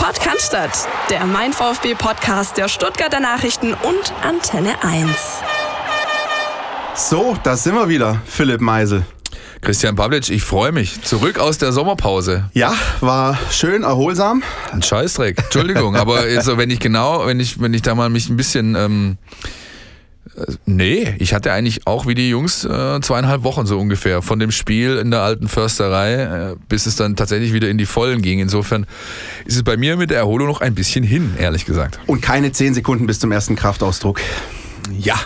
Podcast, der Mein VfB Podcast der Stuttgarter Nachrichten und Antenne 1. So, da sind wir wieder, Philipp Meisel. Christian Pavlic, ich freue mich. Zurück aus der Sommerpause. Ja, war schön, erholsam. Ein Scheißdreck. Entschuldigung, aber also, wenn ich genau, wenn ich, wenn ich da mal mich ein bisschen. Ähm, äh, Nee, ich hatte eigentlich auch wie die Jungs äh, zweieinhalb Wochen so ungefähr von dem Spiel in der alten Försterei, äh, bis es dann tatsächlich wieder in die Vollen ging. Insofern ist es bei mir mit der Erholung noch ein bisschen hin, ehrlich gesagt. Und keine zehn Sekunden bis zum ersten Kraftausdruck. Ja.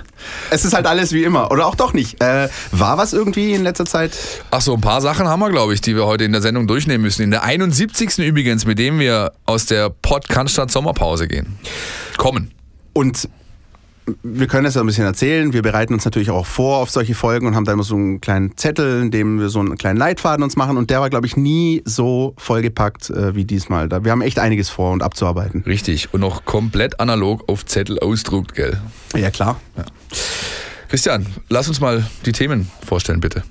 Es ist halt alles wie immer. Oder auch doch nicht. Äh, war was irgendwie in letzter Zeit? Ach so, ein paar Sachen haben wir, glaube ich, die wir heute in der Sendung durchnehmen müssen. In der 71. übrigens, mit dem wir aus der Podcast Sommerpause gehen. Kommen. Und wir können das ja ein bisschen erzählen. Wir bereiten uns natürlich auch vor auf solche Folgen und haben da immer so einen kleinen Zettel, in dem wir so einen kleinen Leitfaden uns machen. Und der war, glaube ich, nie so vollgepackt äh, wie diesmal. Da, wir haben echt einiges vor und abzuarbeiten. Richtig. Und noch komplett analog auf Zettel ausdruckt, gell? Ja, klar. Ja. Christian, lass uns mal die Themen vorstellen, bitte.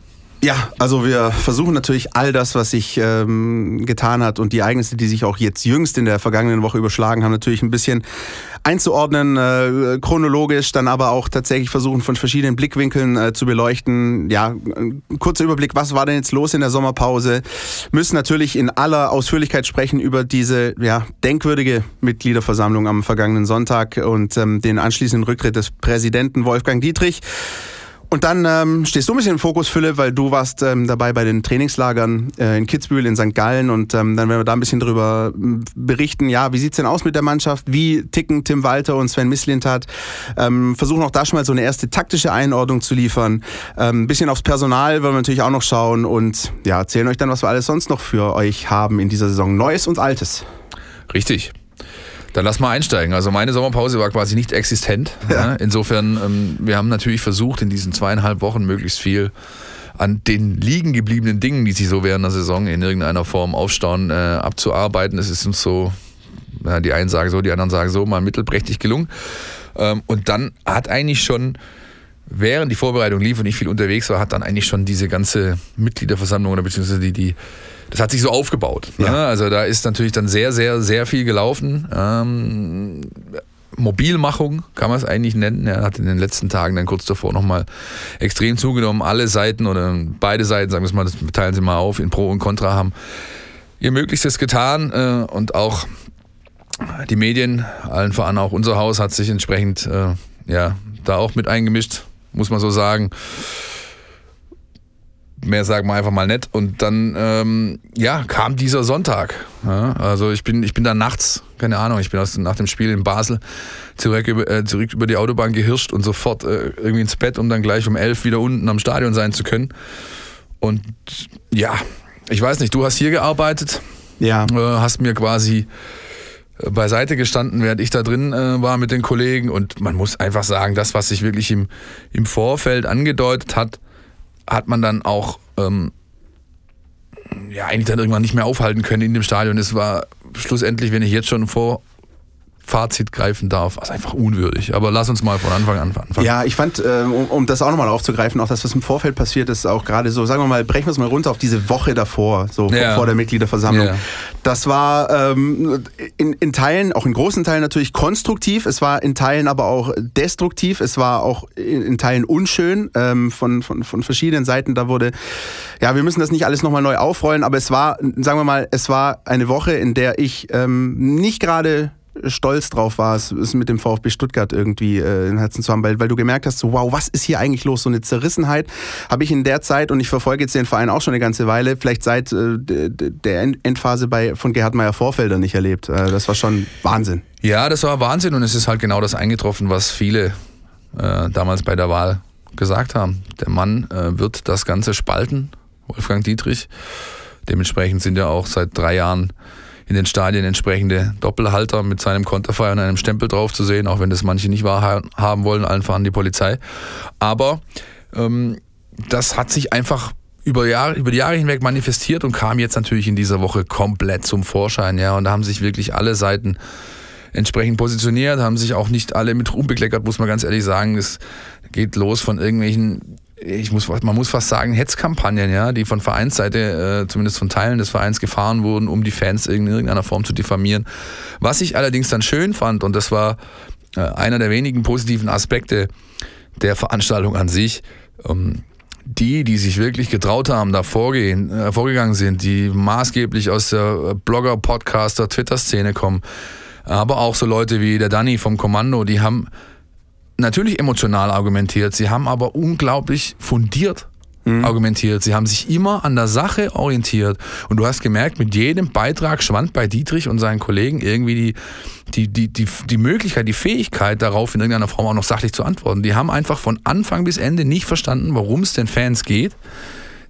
Ja, also wir versuchen natürlich all das, was sich ähm, getan hat und die Ereignisse, die sich auch jetzt jüngst in der vergangenen Woche überschlagen haben, natürlich ein bisschen einzuordnen, äh, chronologisch, dann aber auch tatsächlich versuchen von verschiedenen Blickwinkeln äh, zu beleuchten. Ja, ein kurzer Überblick, was war denn jetzt los in der Sommerpause? Müssen natürlich in aller Ausführlichkeit sprechen über diese ja, denkwürdige Mitgliederversammlung am vergangenen Sonntag und ähm, den anschließenden Rücktritt des Präsidenten Wolfgang Dietrich. Und dann ähm, stehst du ein bisschen im Fokus, Philipp, weil du warst ähm, dabei bei den Trainingslagern äh, in Kitzbühel, in St. Gallen und ähm, dann werden wir da ein bisschen drüber berichten, ja, wie sieht's denn aus mit der Mannschaft, wie ticken Tim Walter und Sven Mislintat, ähm, versuchen auch da schon mal so eine erste taktische Einordnung zu liefern, ähm, ein bisschen aufs Personal wollen wir natürlich auch noch schauen und ja, erzählen euch dann, was wir alles sonst noch für euch haben in dieser Saison, Neues und Altes. Richtig. Dann lass mal einsteigen. Also meine Sommerpause war quasi nicht existent. Ja. Insofern, ähm, wir haben natürlich versucht, in diesen zweieinhalb Wochen möglichst viel an den liegen gebliebenen Dingen, die sich so während der Saison in irgendeiner Form aufstauen, äh, abzuarbeiten. Es ist uns so, ja, die einen sagen so, die anderen sagen so, mal mittelprächtig gelungen. Ähm, und dann hat eigentlich schon während die Vorbereitung lief und ich viel unterwegs war, hat dann eigentlich schon diese ganze Mitgliederversammlung oder beziehungsweise die, die das hat sich so aufgebaut. Ne? Ja. Ne? Also da ist natürlich dann sehr, sehr, sehr viel gelaufen. Ähm, Mobilmachung kann man es eigentlich nennen. Er hat in den letzten Tagen dann kurz davor nochmal extrem zugenommen. Alle Seiten oder beide Seiten, sagen wir es mal, das teilen sie mal auf, in Pro und Contra haben ihr Möglichstes getan äh, und auch die Medien, allen voran auch unser Haus, hat sich entsprechend äh, ja, da auch mit eingemischt, muss man so sagen mehr sagen wir einfach mal nett. Und dann, ähm, ja, kam dieser Sonntag. Ja, also ich bin, ich bin da nachts, keine Ahnung, ich bin aus, nach dem Spiel in Basel zurück über, äh, zurück über die Autobahn gehirscht und sofort äh, irgendwie ins Bett, um dann gleich um elf wieder unten am Stadion sein zu können. Und ja, ich weiß nicht, du hast hier gearbeitet. Ja. Äh, hast mir quasi äh, beiseite gestanden, während ich da drin äh, war mit den Kollegen. Und man muss einfach sagen, das, was sich wirklich im, im Vorfeld angedeutet hat, hat man dann auch ähm, ja, eigentlich dann irgendwann nicht mehr aufhalten können in dem Stadion. Es war schlussendlich, wenn ich jetzt schon vor Fazit greifen darf, also einfach unwürdig. Aber lass uns mal von Anfang an anfangen. Ja, ich fand, äh, um, um, das auch nochmal aufzugreifen, auch das, was im Vorfeld passiert ist, auch gerade so, sagen wir mal, brechen wir es mal runter auf diese Woche davor, so ja. vor der Mitgliederversammlung. Ja. Das war ähm, in, in Teilen, auch in großen Teilen natürlich konstruktiv, es war in Teilen aber auch destruktiv, es war auch in, in Teilen unschön ähm, von, von, von verschiedenen Seiten. Da wurde, ja, wir müssen das nicht alles nochmal neu aufrollen, aber es war, sagen wir mal, es war eine Woche, in der ich ähm, nicht gerade stolz drauf warst, es mit dem VfB Stuttgart irgendwie äh, im Herzen zu haben, weil, weil du gemerkt hast, so, wow, was ist hier eigentlich los? So eine Zerrissenheit habe ich in der Zeit, und ich verfolge jetzt den Verein auch schon eine ganze Weile, vielleicht seit äh, der Endphase bei, von Gerhard Meyer Vorfelder nicht erlebt. Äh, das war schon Wahnsinn. Ja, das war Wahnsinn und es ist halt genau das eingetroffen, was viele äh, damals bei der Wahl gesagt haben. Der Mann äh, wird das Ganze spalten, Wolfgang Dietrich. Dementsprechend sind ja auch seit drei Jahren in den Stadien entsprechende Doppelhalter mit seinem Konterfei und einem Stempel drauf zu sehen, auch wenn das manche nicht wahrhaben wollen, allen voran die Polizei. Aber ähm, das hat sich einfach über, Jahre, über die Jahre hinweg manifestiert und kam jetzt natürlich in dieser Woche komplett zum Vorschein. Ja, und da haben sich wirklich alle Seiten entsprechend positioniert, haben sich auch nicht alle mit Ruhm bekleckert, muss man ganz ehrlich sagen. Es geht los von irgendwelchen ich muss, man muss fast sagen, Hetzkampagnen, ja, die von Vereinsseite, äh, zumindest von Teilen des Vereins gefahren wurden, um die Fans in irgendeiner Form zu diffamieren. Was ich allerdings dann schön fand, und das war äh, einer der wenigen positiven Aspekte der Veranstaltung an sich, ähm, die, die sich wirklich getraut haben, da vorgehen, äh, vorgegangen sind, die maßgeblich aus der Blogger, Podcaster, Twitter-Szene kommen, aber auch so Leute wie der Danny vom Kommando, die haben natürlich emotional argumentiert, sie haben aber unglaublich fundiert mhm. argumentiert. Sie haben sich immer an der Sache orientiert. Und du hast gemerkt, mit jedem Beitrag schwand bei Dietrich und seinen Kollegen irgendwie die, die, die, die, die Möglichkeit, die Fähigkeit darauf, in irgendeiner Form auch noch sachlich zu antworten. Die haben einfach von Anfang bis Ende nicht verstanden, worum es den Fans geht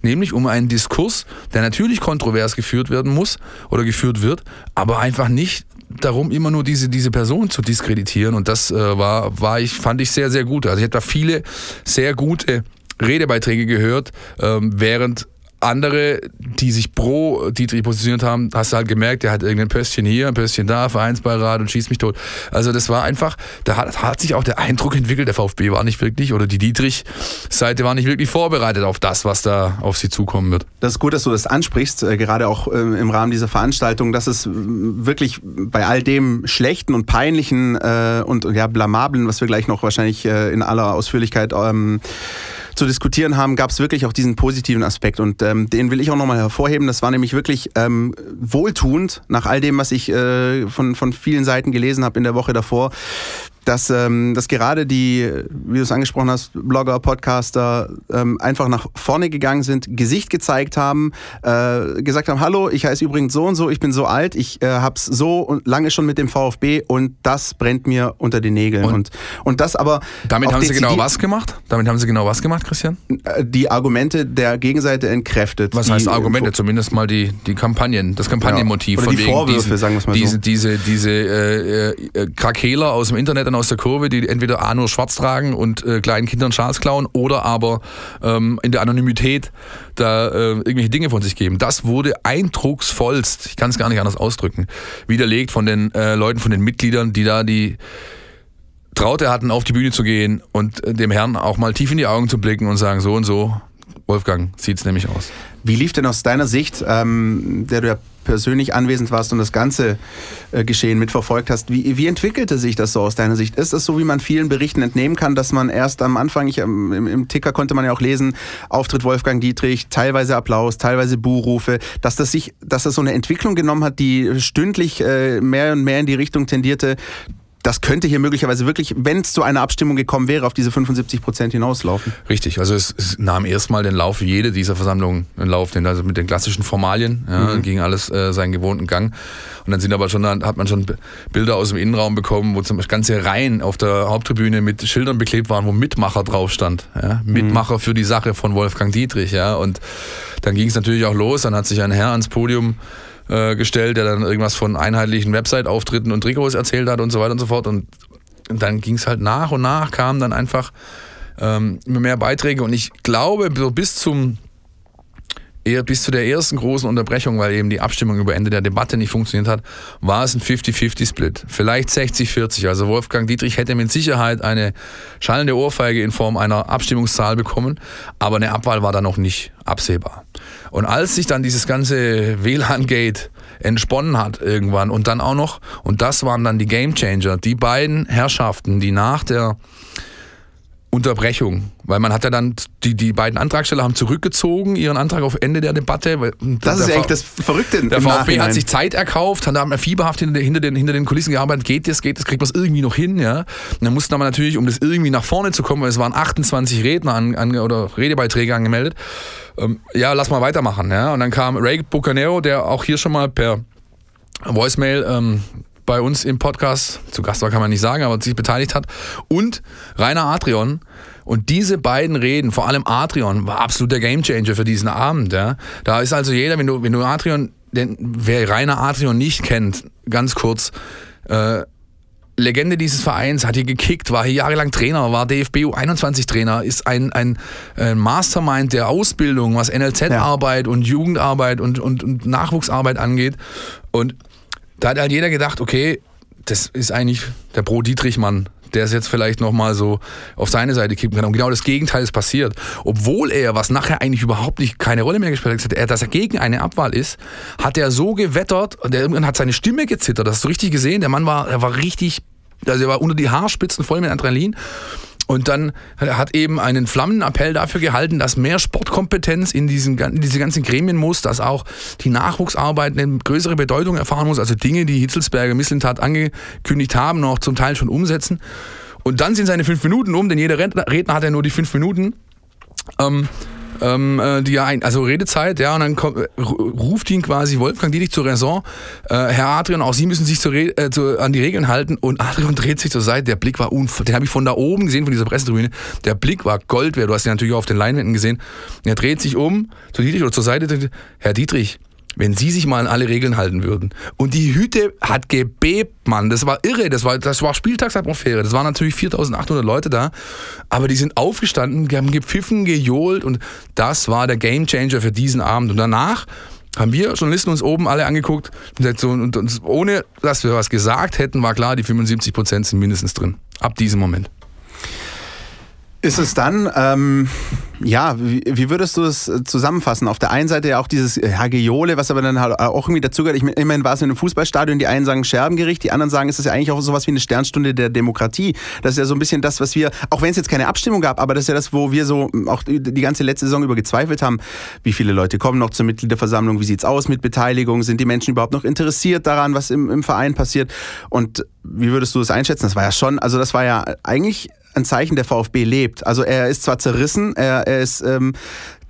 nämlich um einen Diskurs, der natürlich kontrovers geführt werden muss oder geführt wird, aber einfach nicht darum, immer nur diese, diese Person zu diskreditieren. Und das äh, war, war ich, fand ich sehr, sehr gut. Also ich hatte da viele sehr gute Redebeiträge gehört, ähm, während andere, die sich pro Dietrich positioniert haben, hast du halt gemerkt, der hat irgendein Pöstchen hier, ein Pöstchen da, Vereinsbeirat und schießt mich tot. Also das war einfach, da hat, hat sich auch der Eindruck entwickelt, der VfB war nicht wirklich, oder die Dietrich-Seite war nicht wirklich vorbereitet auf das, was da auf sie zukommen wird. Das ist gut, dass du das ansprichst, äh, gerade auch äh, im Rahmen dieser Veranstaltung, dass es wirklich bei all dem Schlechten und Peinlichen äh, und ja, Blamablen, was wir gleich noch wahrscheinlich äh, in aller Ausführlichkeit ähm, zu diskutieren haben, gab es wirklich auch diesen positiven Aspekt und ähm, den will ich auch nochmal hervorheben. Das war nämlich wirklich ähm, wohltuend nach all dem, was ich äh, von, von vielen Seiten gelesen habe in der Woche davor dass, ähm, dass gerade die, wie du es angesprochen hast, Blogger, Podcaster ähm, einfach nach vorne gegangen sind, Gesicht gezeigt haben, äh, gesagt haben, hallo, ich heiße übrigens so und so, ich bin so alt, ich äh, hab's so lange schon mit dem VfB und das brennt mir unter den Nägeln. Und, und, und das aber... Damit haben sie genau was gemacht? Damit haben sie genau was gemacht, Christian? Äh, die Argumente der Gegenseite entkräftet. Was heißt Argumente? Zumindest mal die, die Kampagnen, das Kampagnenmotiv. Ja, oder die Vorwürfe, diesen, sagen wir mal diese, so. Diese, diese äh, äh, Krakeler aus dem Internet Kindern aus der Kurve, die entweder A nur schwarz tragen und äh, kleinen Kindern Schals klauen oder aber ähm, in der Anonymität da äh, irgendwelche Dinge von sich geben. Das wurde eindrucksvollst, ich kann es gar nicht anders ausdrücken, widerlegt von den äh, Leuten, von den Mitgliedern, die da die Traute hatten, auf die Bühne zu gehen und äh, dem Herrn auch mal tief in die Augen zu blicken und sagen, so und so, Wolfgang, sieht es nämlich aus. Wie lief denn aus deiner Sicht, ähm, der du ja persönlich anwesend warst und das ganze äh, Geschehen mitverfolgt hast, wie, wie entwickelte sich das so aus deiner Sicht? Ist es so, wie man vielen Berichten entnehmen kann, dass man erst am Anfang, ich, ähm, im, im, Ticker konnte man ja auch lesen, Auftritt Wolfgang Dietrich, teilweise Applaus, teilweise Buhrufe, dass das sich, dass das so eine Entwicklung genommen hat, die stündlich äh, mehr und mehr in die Richtung tendierte, das könnte hier möglicherweise wirklich, wenn es zu einer Abstimmung gekommen wäre, auf diese 75 Prozent hinauslaufen. Richtig, also es, es nahm erstmal den Lauf jede dieser Versammlungen in Lauf, den, also mit den klassischen Formalien, ja, mhm. ging alles äh, seinen gewohnten Gang. Und dann sind aber schon, dann hat man schon Bilder aus dem Innenraum bekommen, wo zum Beispiel ganze Reihen auf der Haupttribüne mit Schildern beklebt waren, wo Mitmacher drauf stand. Ja? Mitmacher mhm. für die Sache von Wolfgang Dietrich, ja. Und dann ging es natürlich auch los, dann hat sich ein Herr ans Podium äh, gestellt, der dann irgendwas von einheitlichen Website-Auftritten und Trikots erzählt hat und so weiter und so fort. Und, dann ging es halt nach und nach, kamen dann einfach ähm, immer mehr Beiträge. Und ich glaube, so bis zum eher bis zu der ersten großen Unterbrechung, weil eben die Abstimmung über Ende der Debatte nicht funktioniert hat, war es ein 50-50-Split. Vielleicht 60-40. Also Wolfgang Dietrich hätte mit Sicherheit eine schallende Ohrfeige in Form einer Abstimmungszahl bekommen, aber eine Abwahl war da noch nicht absehbar. Und als sich dann dieses ganze WLAN-Gate entsponnen hat irgendwann und dann auch noch, und das waren dann die Gamechanger, die beiden Herrschaften, die nach der Unterbrechung, weil man hat ja dann, die, die beiden Antragsteller haben zurückgezogen, ihren Antrag auf Ende der Debatte. Das ist eigentlich das Verrückte. Der VfB Nachhinein. hat sich Zeit erkauft, hat da fieberhaft hinter, hinter, den, hinter den Kulissen gearbeitet, geht das, geht das, kriegt man es irgendwie noch hin, ja. Und dann mussten aber natürlich, um das irgendwie nach vorne zu kommen, weil es waren 28 Redner an, an, oder Redebeiträge angemeldet, ähm, ja, lass mal weitermachen, ja. Und dann kam Ray Bucanero, der auch hier schon mal per Voicemail ähm, bei uns im Podcast, zu Gast war kann man nicht sagen, aber sich beteiligt hat. Und Rainer Adrian. Und diese beiden Reden, vor allem Adrian, war absolut der Gamechanger für diesen Abend. Ja. Da ist also jeder, wenn du, wenn du Adrian, denn wer Rainer Adrian nicht kennt, ganz kurz, äh, Legende dieses Vereins, hat hier gekickt, war hier jahrelang Trainer, war DFB U21-Trainer, ist ein, ein, ein, Mastermind der Ausbildung, was NLZ-Arbeit ja. und Jugendarbeit und, und, und Nachwuchsarbeit angeht. Und da hat halt jeder gedacht, okay, das ist eigentlich der Pro-Dietrich-Mann. der es jetzt vielleicht nochmal so auf seine Seite kippen kann. Und genau das Gegenteil ist passiert. Obwohl er, was nachher eigentlich überhaupt nicht keine Rolle mehr gespielt hat, dass er gegen eine Abwahl ist, hat er so gewettert und irgendwann hat seine Stimme gezittert. Das hast du richtig gesehen. Der Mann war, er war richtig, also er war unter die Haarspitzen voll mit Adrenalin. Und dann hat eben einen Flammenappell dafür gehalten, dass mehr Sportkompetenz in, diesen, in diese ganzen Gremien muss, dass auch die Nachwuchsarbeit eine größere Bedeutung erfahren muss. Also Dinge, die Hitzelsberger Mislintat angekündigt haben, noch zum Teil schon umsetzen. Und dann sind seine fünf Minuten um, denn jeder Redner hat ja nur die fünf Minuten. Ähm, ähm, äh, die ein, also Redezeit, ja, und dann kommt, äh, ruft ihn quasi Wolfgang Dietrich zur Raison. Äh, Herr Adrian, auch Sie müssen sich zu, äh, zu, an die Regeln halten. Und Adrian dreht sich zur Seite. Der Blick war unfassbar. Den habe ich von da oben gesehen, von dieser Pressetribüne. Der Blick war Gold wert. Du hast ihn natürlich auch auf den Leinwänden gesehen. Er dreht sich um zu Dietrich oder zur Seite. Herr Dietrich, wenn sie sich mal an alle Regeln halten würden. Und die Hütte hat gebebt, Mann. Das war irre. Das war, das war Spieltagsatmosphäre. Das waren natürlich 4800 Leute da. Aber die sind aufgestanden, die haben gepfiffen, gejohlt. Und das war der Gamechanger für diesen Abend. Und danach haben wir Journalisten uns oben alle angeguckt und, und, und ohne dass wir was gesagt hätten, war klar, die 75 Prozent sind mindestens drin. Ab diesem Moment. Ist es dann, ähm, ja, wie, wie, würdest du es zusammenfassen? Auf der einen Seite ja auch dieses ja, Geole, was aber dann halt auch irgendwie dazugehört. Ich, immerhin war es in einem Fußballstadion, die einen sagen Scherbengericht, die anderen sagen, es ist ja eigentlich auch sowas wie eine Sternstunde der Demokratie. Das ist ja so ein bisschen das, was wir, auch wenn es jetzt keine Abstimmung gab, aber das ist ja das, wo wir so auch die ganze letzte Saison über gezweifelt haben. Wie viele Leute kommen noch zur Mitgliederversammlung? Wie sieht es aus mit Beteiligung? Sind die Menschen überhaupt noch interessiert daran, was im, im Verein passiert? Und wie würdest du das einschätzen? Das war ja schon, also das war ja eigentlich ein Zeichen, der VfB lebt. Also er ist zwar zerrissen, er, er ist ähm,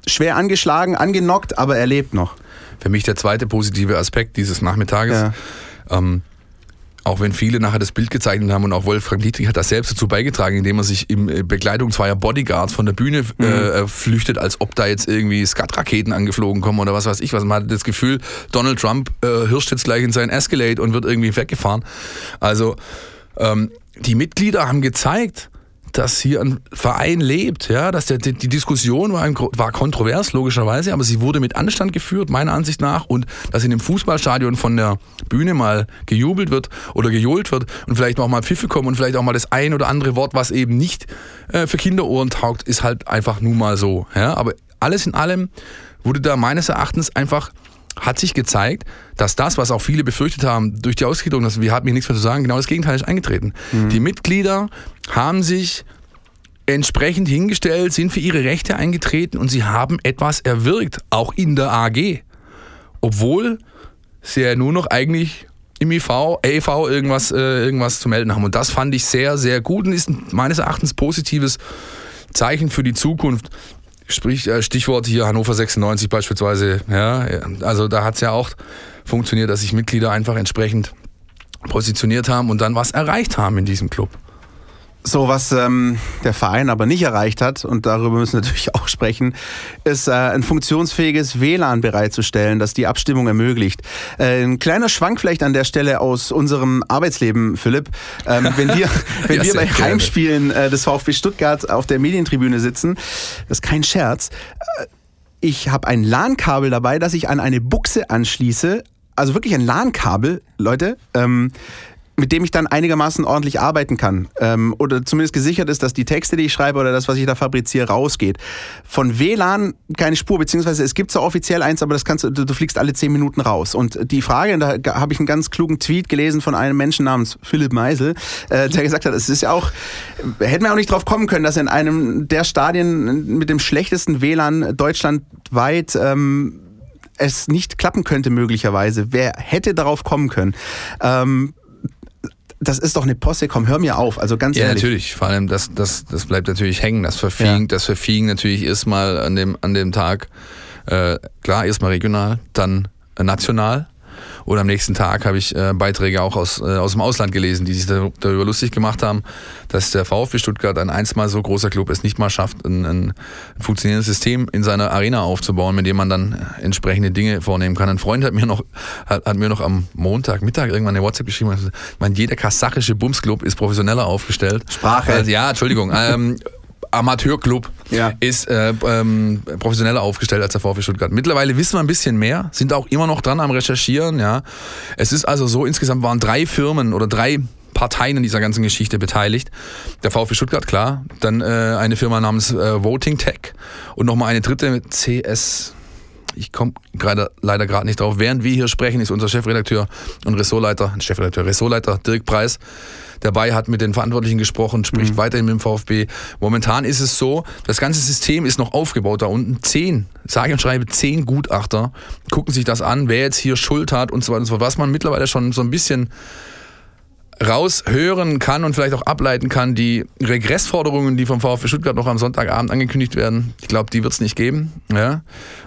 schwer angeschlagen, angenockt, aber er lebt noch. Für mich der zweite positive Aspekt dieses Nachmittages. Ja. Ähm, auch wenn viele nachher das Bild gezeichnet haben und auch Wolfgang Dietrich hat das selbst dazu beigetragen, indem er sich in äh, Begleitung zweier Bodyguards von der Bühne äh, mhm. äh, flüchtet, als ob da jetzt irgendwie Skat-Raketen angeflogen kommen oder was weiß ich was. Man hat das Gefühl, Donald Trump äh, hirscht jetzt gleich in sein Escalade und wird irgendwie weggefahren. Also ähm, die Mitglieder haben gezeigt, dass hier ein Verein lebt, ja, dass der, die, die Diskussion war, war kontrovers, logischerweise, aber sie wurde mit Anstand geführt, meiner Ansicht nach, und dass in dem Fußballstadion von der Bühne mal gejubelt wird oder gejohlt wird und vielleicht auch mal Pfiffe kommen und vielleicht auch mal das ein oder andere Wort, was eben nicht äh, für Kinderohren taugt, ist halt einfach nun mal so, ja, aber alles in allem wurde da meines Erachtens einfach hat sich gezeigt, dass das, was auch viele befürchtet haben, durch die Ausgliederung, dass wir haben hier nichts mehr zu sagen, genau das Gegenteil ist eingetreten. Mhm. Die Mitglieder haben sich entsprechend hingestellt, sind für ihre Rechte eingetreten und sie haben etwas erwirkt, auch in der AG. Obwohl sie ja nur noch eigentlich im IV, EV irgendwas, äh, irgendwas zu melden haben. Und das fand ich sehr, sehr gut und ist meines Erachtens positives Zeichen für die Zukunft. Sprich, äh, Stichwort hier Hannover 96 beispielsweise. Ja, also da hat es ja auch funktioniert, dass sich Mitglieder einfach entsprechend positioniert haben und dann was erreicht haben in diesem Club. So, was ähm, der Verein aber nicht erreicht hat, und darüber müssen wir natürlich auch sprechen, ist äh, ein funktionsfähiges WLAN bereitzustellen, das die Abstimmung ermöglicht. Äh, ein kleiner Schwank vielleicht an der Stelle aus unserem Arbeitsleben, Philipp. Ähm, wenn wir, wenn ja, wir bei gerne. Heimspielen äh, des VfB Stuttgart auf der Medientribüne sitzen, das ist kein Scherz, äh, ich habe ein LAN-Kabel dabei, das ich an eine Buchse anschließe, also wirklich ein LAN-Kabel, Leute. Ähm, mit dem ich dann einigermaßen ordentlich arbeiten kann. Ähm, oder zumindest gesichert ist, dass die Texte, die ich schreibe oder das, was ich da fabriziere, rausgeht. Von WLAN keine Spur, beziehungsweise es gibt zwar offiziell eins, aber das kannst du, du fliegst alle zehn Minuten raus. Und die Frage, da habe ich einen ganz klugen Tweet gelesen von einem Menschen namens Philipp Meisel, äh, der gesagt hat, es ist ja auch, hätten wir auch nicht drauf kommen können, dass in einem der Stadien mit dem schlechtesten WLAN deutschlandweit ähm, es nicht klappen könnte möglicherweise. Wer hätte darauf kommen können? Ähm, das ist doch eine Posse, komm, hör mir auf. Also ganz ja, ehrlich. Ja, natürlich. Vor allem, das, das, das bleibt natürlich hängen. Das Verfliegen, ja. das Verfliegen natürlich erstmal an dem, an dem Tag, äh, klar, erstmal regional, dann national oder am nächsten Tag habe ich äh, Beiträge auch aus, äh, aus dem Ausland gelesen, die sich darüber lustig gemacht haben, dass der VfB Stuttgart ein einstmal so großer Club es nicht mal schafft, ein, ein funktionierendes System in seiner Arena aufzubauen, mit dem man dann entsprechende Dinge vornehmen kann. Ein Freund hat mir noch, hat, hat mir noch am Montagmittag irgendwann eine WhatsApp geschrieben, ich meine, jeder kasachische Bumsclub ist professioneller aufgestellt. Sprache. Also, ja, Entschuldigung. ähm, Amateurclub ja. ist äh, ähm, professioneller aufgestellt als der VfB Stuttgart. Mittlerweile wissen wir ein bisschen mehr, sind auch immer noch dran am Recherchieren. Ja. Es ist also so, insgesamt waren drei Firmen oder drei Parteien in dieser ganzen Geschichte beteiligt. Der VfB Stuttgart, klar. Dann äh, eine Firma namens äh, Voting Tech und nochmal eine dritte CS ich komme gerade leider gerade nicht drauf. Während wir hier sprechen, ist unser Chefredakteur und Ressortleiter, Chefredakteur, Ressortleiter Dirk Preis dabei, hat mit den Verantwortlichen gesprochen, spricht mhm. weiterhin mit dem VfB. Momentan ist es so, das ganze System ist noch aufgebaut da unten. Zehn, sage und schreibe, zehn Gutachter gucken sich das an, wer jetzt hier Schuld hat und so weiter und so fort. Was man mittlerweile schon so ein bisschen raushören kann und vielleicht auch ableiten kann, die Regressforderungen, die vom VfB Stuttgart noch am Sonntagabend angekündigt werden, ich glaube, die wird es nicht geben. Ja?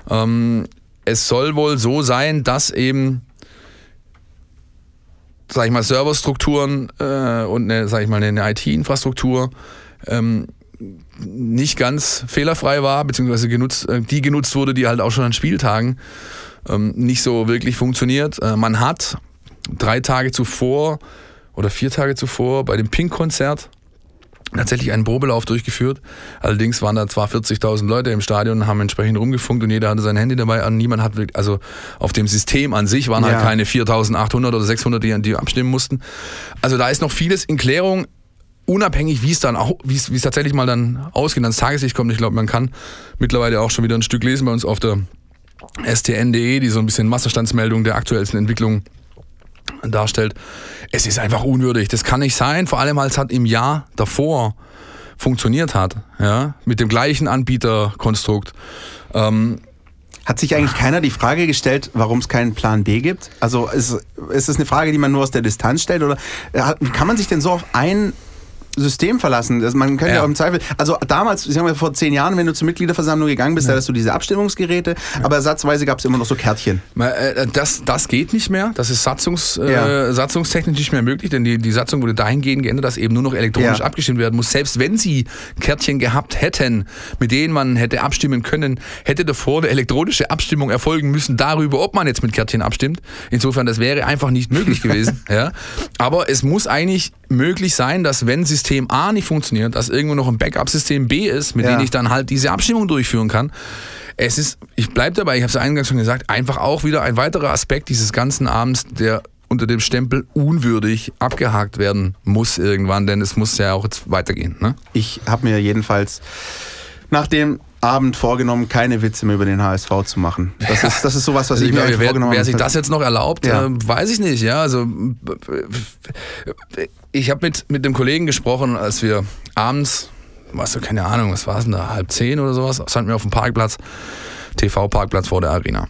Ähm, es soll wohl so sein, dass eben sag ich mal, Serverstrukturen äh, und eine, sag ich mal, eine IT-Infrastruktur ähm, nicht ganz fehlerfrei war, beziehungsweise genutzt, äh, die genutzt wurde, die halt auch schon an Spieltagen ähm, nicht so wirklich funktioniert. Äh, man hat drei Tage zuvor oder vier Tage zuvor bei dem Pink-Konzert tatsächlich einen Probelauf durchgeführt. Allerdings waren da zwar 40.000 Leute im Stadion und haben entsprechend rumgefunkt und jeder hatte sein Handy dabei. Und niemand hat wirklich, also auf dem System an sich waren halt ja. halt keine 4.800 oder 600, die, die abstimmen mussten. Also da ist noch vieles in Klärung. Unabhängig, wie es dann auch, wie es, wie es tatsächlich mal dann ausgeht, ans Tageslicht kommt. Ich glaube, man kann mittlerweile auch schon wieder ein Stück lesen bei uns auf der stn.de, die so ein bisschen Wasserstandsmeldung der aktuellsten Entwicklung darstellt. Es ist einfach unwürdig. Das kann nicht sein, vor allem als es hat im Jahr davor funktioniert hat, ja, mit dem gleichen Anbieterkonstrukt. Ähm, hat sich eigentlich keiner die Frage gestellt, warum es keinen Plan B gibt? Also ist, ist es eine Frage, die man nur aus der Distanz stellt oder äh, kann man sich denn so auf ein System verlassen. Also man könnte ja. auch im Zweifel, also damals, sagen wir vor zehn Jahren, wenn du zur Mitgliederversammlung gegangen bist, ja. da hast du diese Abstimmungsgeräte, ja. aber ersatzweise gab es immer noch so Kärtchen. Äh, das, das geht nicht mehr. Das ist satzungs, äh, satzungstechnisch nicht mehr möglich, denn die, die Satzung wurde dahingehend geändert, dass eben nur noch elektronisch abgestimmt werden muss. Selbst wenn sie Kärtchen gehabt hätten, mit denen man hätte abstimmen können, hätte davor eine elektronische Abstimmung erfolgen müssen darüber, ob man jetzt mit Kärtchen abstimmt. Insofern, das wäre einfach nicht möglich gewesen. ja. Aber es muss eigentlich möglich sein, dass wenn System A nicht funktioniert, dass irgendwo noch ein Backup-System B ist, mit ja. dem ich dann halt diese Abstimmung durchführen kann. Es ist, ich bleibe dabei, ich habe es eingangs schon gesagt, einfach auch wieder ein weiterer Aspekt dieses ganzen Abends, der unter dem Stempel unwürdig abgehakt werden muss irgendwann, denn es muss ja auch jetzt weitergehen. Ne? Ich habe mir jedenfalls nach dem Abend vorgenommen, keine Witze mehr über den HSV zu machen. Das ist, das ist sowas, was also ich, mir glaube, wer, vorgenommen habe. Wer sich das jetzt noch erlaubt, ja. äh, weiß ich nicht. Ja, also ich habe mit, mit dem Kollegen gesprochen, als wir abends, was du, keine Ahnung, was war es denn da, halb zehn oder sowas, standen wir auf dem Parkplatz, TV-Parkplatz vor der Arena.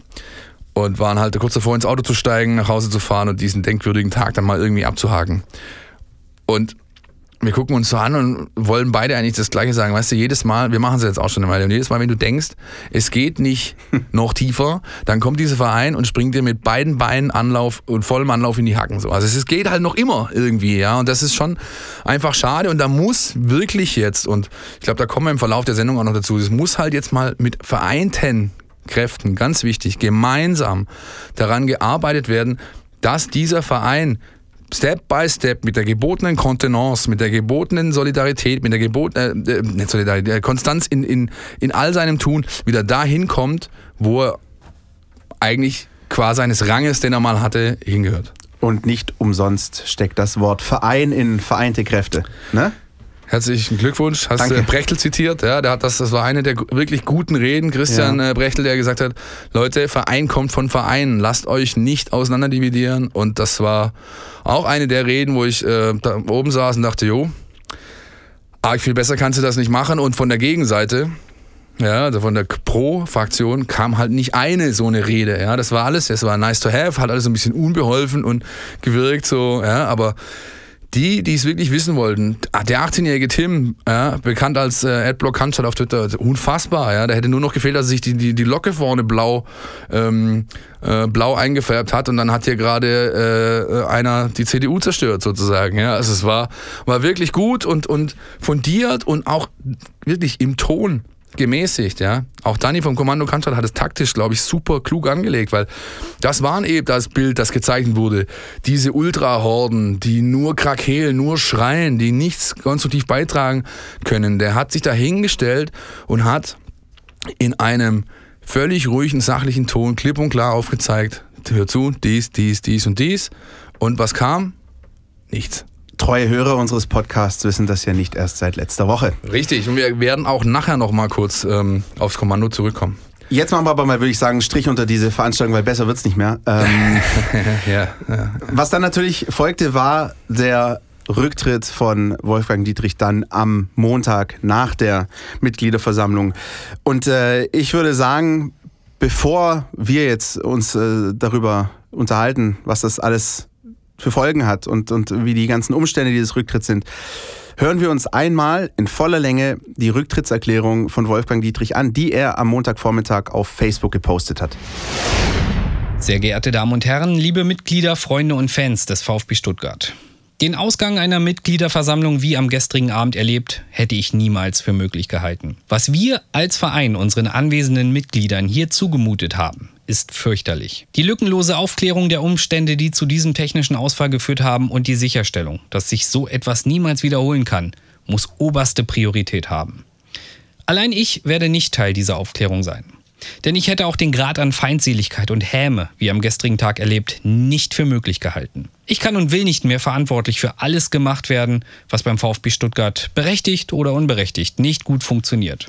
Und waren halt kurz davor ins Auto zu steigen, nach Hause zu fahren und diesen denkwürdigen Tag dann mal irgendwie abzuhaken. Und wir gucken uns so an und wollen beide eigentlich das Gleiche sagen. Weißt du, jedes Mal, wir machen es jetzt auch schon eine Weile, und jedes Mal, wenn du denkst, es geht nicht noch tiefer, dann kommt dieser Verein und springt dir mit beiden Beinen Anlauf und vollem Anlauf in die Hacken. So. Also es geht halt noch immer irgendwie, ja. Und das ist schon einfach schade. Und da muss wirklich jetzt, und ich glaube, da kommen wir im Verlauf der Sendung auch noch dazu, es muss halt jetzt mal mit vereinten Kräften, ganz wichtig, gemeinsam daran gearbeitet werden, dass dieser Verein Step by Step mit der gebotenen Kontenance, mit der gebotenen Solidarität, mit der gebotenen, äh, nicht Solidarität, äh, Konstanz in, in, in all seinem Tun wieder dahin kommt, wo er eigentlich qua seines Ranges, den er mal hatte, hingehört. Und nicht umsonst steckt das Wort Verein in vereinte Kräfte. Ne? Herzlichen Glückwunsch. Hast Danke. Brechtel zitiert, ja, der hat das, das war eine der wirklich guten Reden, Christian ja. Äh, Brechtel, der gesagt hat, Leute, Verein kommt von Vereinen, lasst euch nicht auseinanderdividieren. Und das war auch eine der Reden, wo ich äh, da oben saß und dachte, jo, arg viel besser kannst du das nicht machen. Und von der Gegenseite, ja, also von der Pro-Fraktion kam halt nicht eine so eine Rede. Ja, das war alles, es war nice to have, hat alles ein bisschen unbeholfen und gewirkt so, ja, aber die, die es wirklich wissen wollten, ah, der 18-jährige Tim, ja, bekannt als äh, Adblock Handstadt auf Twitter, unfassbar, ja, da hätte nur noch gefehlt, dass er sich die, die, die Locke vorne blau, ähm, äh, blau eingefärbt hat und dann hat hier gerade äh, einer die CDU zerstört sozusagen, ja, also es war, war wirklich gut und, und fundiert und auch wirklich im Ton gemäßigt, ja. Auch Dani vom Kommando Cannstatt hat es taktisch, glaube ich, super klug angelegt, weil das waren eben das Bild, das gezeichnet wurde. Diese Ultrahorden, die nur krakehlen, nur schreien, die nichts konstruktiv beitragen können. Der hat sich da hingestellt und hat in einem völlig ruhigen, sachlichen Ton klipp und klar aufgezeigt, hör zu, dies, dies, dies und dies. Und was kam? Nichts. Treue Hörer unseres Podcasts wissen das ja nicht erst seit letzter Woche. Richtig, und wir werden auch nachher noch mal kurz ähm, aufs Kommando zurückkommen. Jetzt machen wir aber mal, würde ich sagen, Strich unter diese Veranstaltung, weil besser wird's nicht mehr. Ähm, ja, ja. Was dann natürlich folgte, war der Rücktritt von Wolfgang Dietrich dann am Montag nach der Mitgliederversammlung. Und äh, ich würde sagen, bevor wir jetzt uns äh, darüber unterhalten, was das alles für Folgen hat und, und wie die ganzen Umstände dieses Rücktritts sind, hören wir uns einmal in voller Länge die Rücktrittserklärung von Wolfgang Dietrich an, die er am Montagvormittag auf Facebook gepostet hat. Sehr geehrte Damen und Herren, liebe Mitglieder, Freunde und Fans des VfB Stuttgart. Den Ausgang einer Mitgliederversammlung wie am gestrigen Abend erlebt, hätte ich niemals für möglich gehalten. Was wir als Verein unseren anwesenden Mitgliedern hier zugemutet haben, ist fürchterlich. Die lückenlose Aufklärung der Umstände, die zu diesem technischen Ausfall geführt haben und die Sicherstellung, dass sich so etwas niemals wiederholen kann, muss oberste Priorität haben. Allein ich werde nicht Teil dieser Aufklärung sein. Denn ich hätte auch den Grad an Feindseligkeit und Häme, wie am gestrigen Tag erlebt, nicht für möglich gehalten. Ich kann und will nicht mehr verantwortlich für alles gemacht werden, was beim VfB Stuttgart berechtigt oder unberechtigt nicht gut funktioniert.